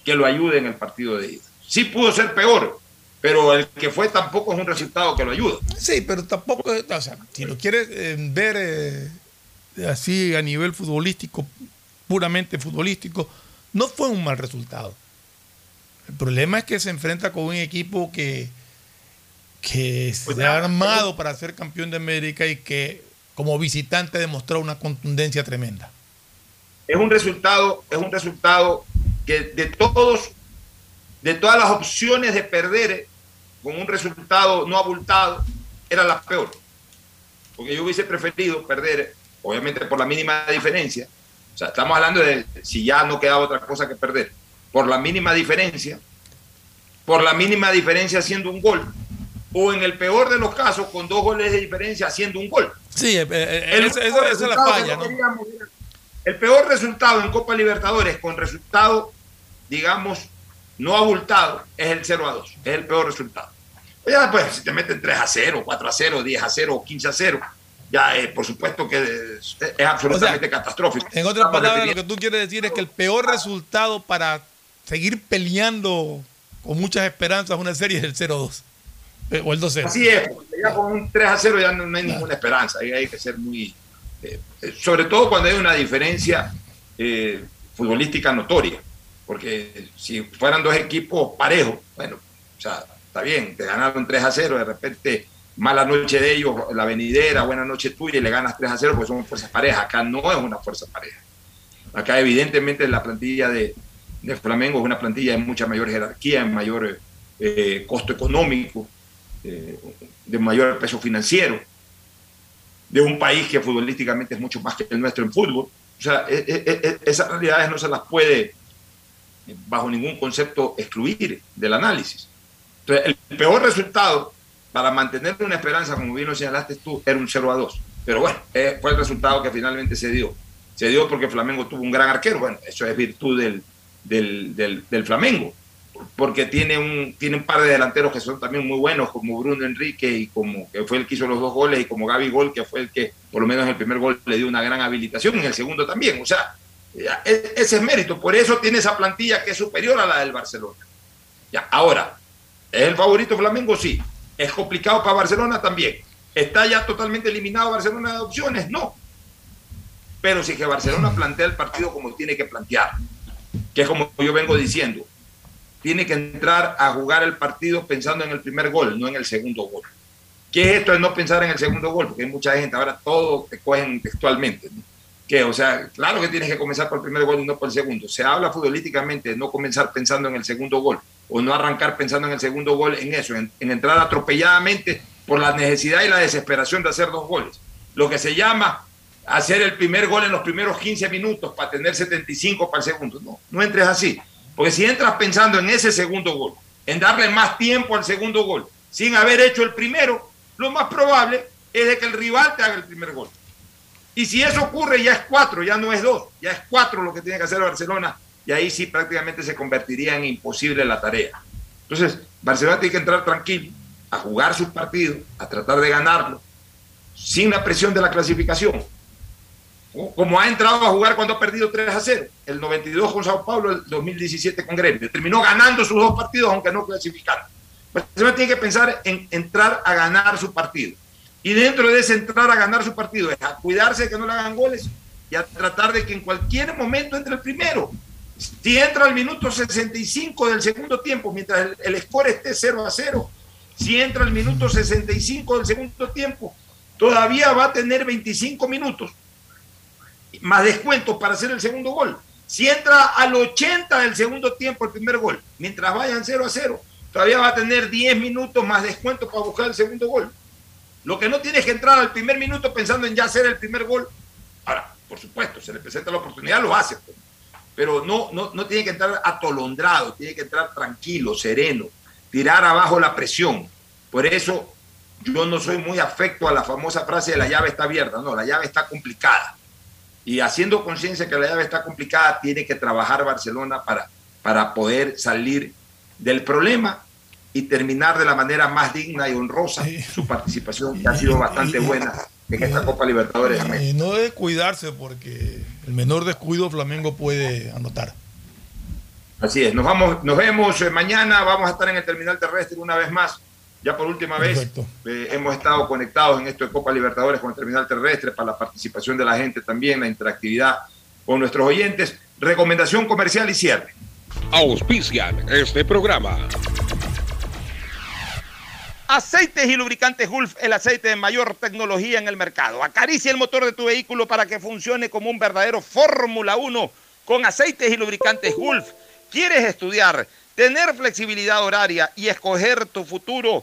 S6: que lo ayude en el partido de ida. Sí pudo ser peor, pero el que fue tampoco es un resultado que lo ayuda.
S7: Sí, pero tampoco, o sea, si lo quieres eh, ver eh, así a nivel futbolístico, puramente futbolístico, no fue un mal resultado. El problema es que se enfrenta con un equipo que, que se ha armado para ser campeón de América y que como visitante demostró una contundencia tremenda.
S6: Es un resultado, es un resultado que de todos, de todas las opciones de perder con un resultado no abultado, era la peor. Porque yo hubiese preferido perder, obviamente por la mínima diferencia. O sea, estamos hablando de si ya no quedaba otra cosa que perder. Por la mínima diferencia, por la mínima diferencia haciendo un gol, o en el peor de los casos, con dos goles de diferencia haciendo un gol.
S7: Sí, eh, eh,
S6: El
S7: esa, esa-
S6: peor
S7: esa es la falla, ¿no?
S6: El peor resultado en Copa Libertadores con resultado, digamos, no abultado, es el 0 a 2. Es el peor resultado. Ya, pues, si te meten 3 a 0, 4 a 0, 10 a 0 o 15 a 0, ya, eh, por supuesto que es, es absolutamente catastrófico.
S7: En otras palabras, lo que tú quieres decir es que el peor resultado para seguir peleando con muchas esperanzas una serie es el 0-2 eh, o el 2-0.
S6: Así es, porque ya con un 3 a 0 ya no, no hay ninguna esperanza. Ahí hay que ser muy. eh, eh, sobre todo cuando hay una diferencia eh, futbolística notoria. Porque si fueran dos equipos parejos, bueno, o sea, está bien, te ganaron 3 a 0, de repente mala noche de ellos, la venidera, buena noche tuya y le ganas 3 a 0 porque son fuerzas parejas. Acá no es una fuerza pareja. Acá evidentemente la plantilla de, de Flamengo es una plantilla de mucha mayor jerarquía, en mayor eh, costo económico, eh, de mayor peso financiero, de un país que futbolísticamente es mucho más que el nuestro en fútbol. O sea, e- e- e- esas realidades no se las puede, bajo ningún concepto, excluir del análisis. Entonces, el peor resultado para mantener una esperanza, como bien lo señalaste tú, era un 0 a 2. Pero bueno, eh, fue el resultado que finalmente se dio. Se dio porque Flamengo tuvo un gran arquero. Bueno, eso es virtud del, del, del, del Flamengo porque tiene un, tiene un par de delanteros que son también muy buenos, como Bruno Enrique, y como que fue el que hizo los dos goles, y como Gaby Gol, que fue el que, por lo menos en el primer gol, le dio una gran habilitación, en el segundo también. O sea, ya, e- ese es mérito. Por eso tiene esa plantilla que es superior a la del Barcelona. Ya, ahora, ¿es el favorito Flamengo? Sí. ¿Es complicado para Barcelona? También. ¿Está ya totalmente eliminado Barcelona de opciones? No. Pero sí que Barcelona plantea el partido como tiene que plantear, que es como yo vengo diciendo, tiene que entrar a jugar el partido pensando en el primer gol, no en el segundo gol. ¿Qué es esto de no pensar en el segundo gol? Porque hay mucha gente, ahora todo te cogen textualmente. ¿no? O sea, claro que tienes que comenzar por el primer gol y no por el segundo. Se habla futbolísticamente de no comenzar pensando en el segundo gol o no arrancar pensando en el segundo gol en eso, en, en entrar atropelladamente por la necesidad y la desesperación de hacer dos goles. Lo que se llama hacer el primer gol en los primeros 15 minutos para tener 75 para el segundo. No, no entres así. Porque si entras pensando en ese segundo gol, en darle más tiempo al segundo gol, sin haber hecho el primero, lo más probable es de que el rival te haga el primer gol. Y si eso ocurre, ya es cuatro, ya no es dos, ya es cuatro lo que tiene que hacer Barcelona, y ahí sí prácticamente se convertiría en imposible la tarea. Entonces, Barcelona tiene que entrar tranquilo, a jugar sus partidos, a tratar de ganarlo, sin la presión de la clasificación como ha entrado a jugar cuando ha perdido 3 a 0, el 92 con Sao Paulo, el 2017 con Gremio. Terminó ganando sus dos partidos, aunque no clasificaron. Barcelona tiene que pensar en entrar a ganar su partido.
S28: Y dentro de ese entrar a ganar su partido es a cuidarse de que no le hagan goles y a tratar de que en cualquier momento entre el primero. Si entra al minuto 65 del segundo tiempo, mientras el, el score esté 0 a 0, si entra al minuto 65 del segundo tiempo, todavía va a tener 25 minutos más descuentos para hacer el segundo gol. Si entra al 80 del segundo tiempo el primer gol, mientras vayan 0 a 0, todavía va a tener 10 minutos más descuentos para buscar el segundo gol. Lo que no tiene que entrar al primer minuto pensando en ya hacer el primer gol. Ahora, por supuesto, se le presenta la oportunidad, lo hace. Pues. Pero no, no, no tiene que entrar atolondrado, tiene que entrar tranquilo, sereno, tirar abajo la presión. Por eso yo no soy muy afecto a la famosa frase de la llave está abierta. No, la llave está complicada. Y haciendo conciencia que la llave está complicada, tiene que trabajar Barcelona para, para poder salir del problema y terminar de la manera más digna y honrosa su participación, que ha sido bastante buena en esta Copa Libertadores.
S7: Y no debe cuidarse porque el menor descuido Flamengo puede anotar.
S28: Así es, nos, vamos, nos vemos eh, mañana, vamos a estar en el terminal terrestre una vez más. Ya por última vez eh, hemos estado conectados en esto de Copa Libertadores con el terminal terrestre para la participación de la gente también, la interactividad con nuestros oyentes. Recomendación comercial y cierre.
S19: Auspician este programa.
S6: Aceites y lubricantes Gulf, el aceite de mayor tecnología en el mercado. Acaricia el motor de tu vehículo para que funcione como un verdadero Fórmula 1 con aceites y lubricantes Gulf. ¿Quieres estudiar, tener flexibilidad horaria y escoger tu futuro?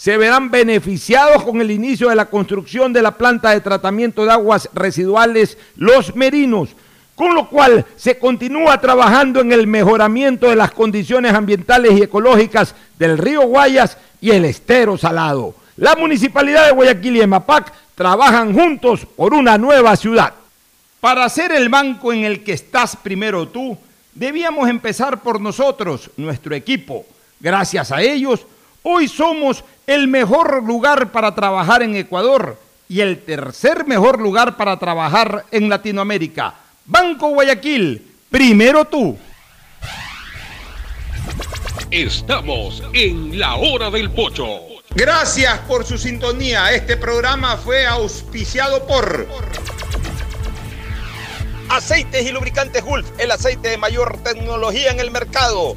S6: se verán beneficiados con el inicio de la construcción de la planta de tratamiento de aguas residuales Los Merinos, con lo cual se continúa trabajando en el mejoramiento de las condiciones ambientales y ecológicas del río Guayas y el estero salado. La municipalidad de Guayaquil y EMAPAC trabajan juntos por una nueva ciudad. Para ser el banco en el que estás primero tú, debíamos empezar por nosotros, nuestro equipo. Gracias a ellos, hoy somos el mejor lugar para trabajar en Ecuador y el tercer mejor lugar para trabajar en Latinoamérica. Banco Guayaquil, primero tú.
S19: Estamos en la hora del pocho.
S6: Gracias por su sintonía. Este programa fue auspiciado por... Aceites y lubricantes Gulf, el aceite de mayor tecnología en el mercado.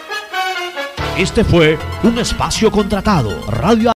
S10: Este fue un espacio contratado. Radio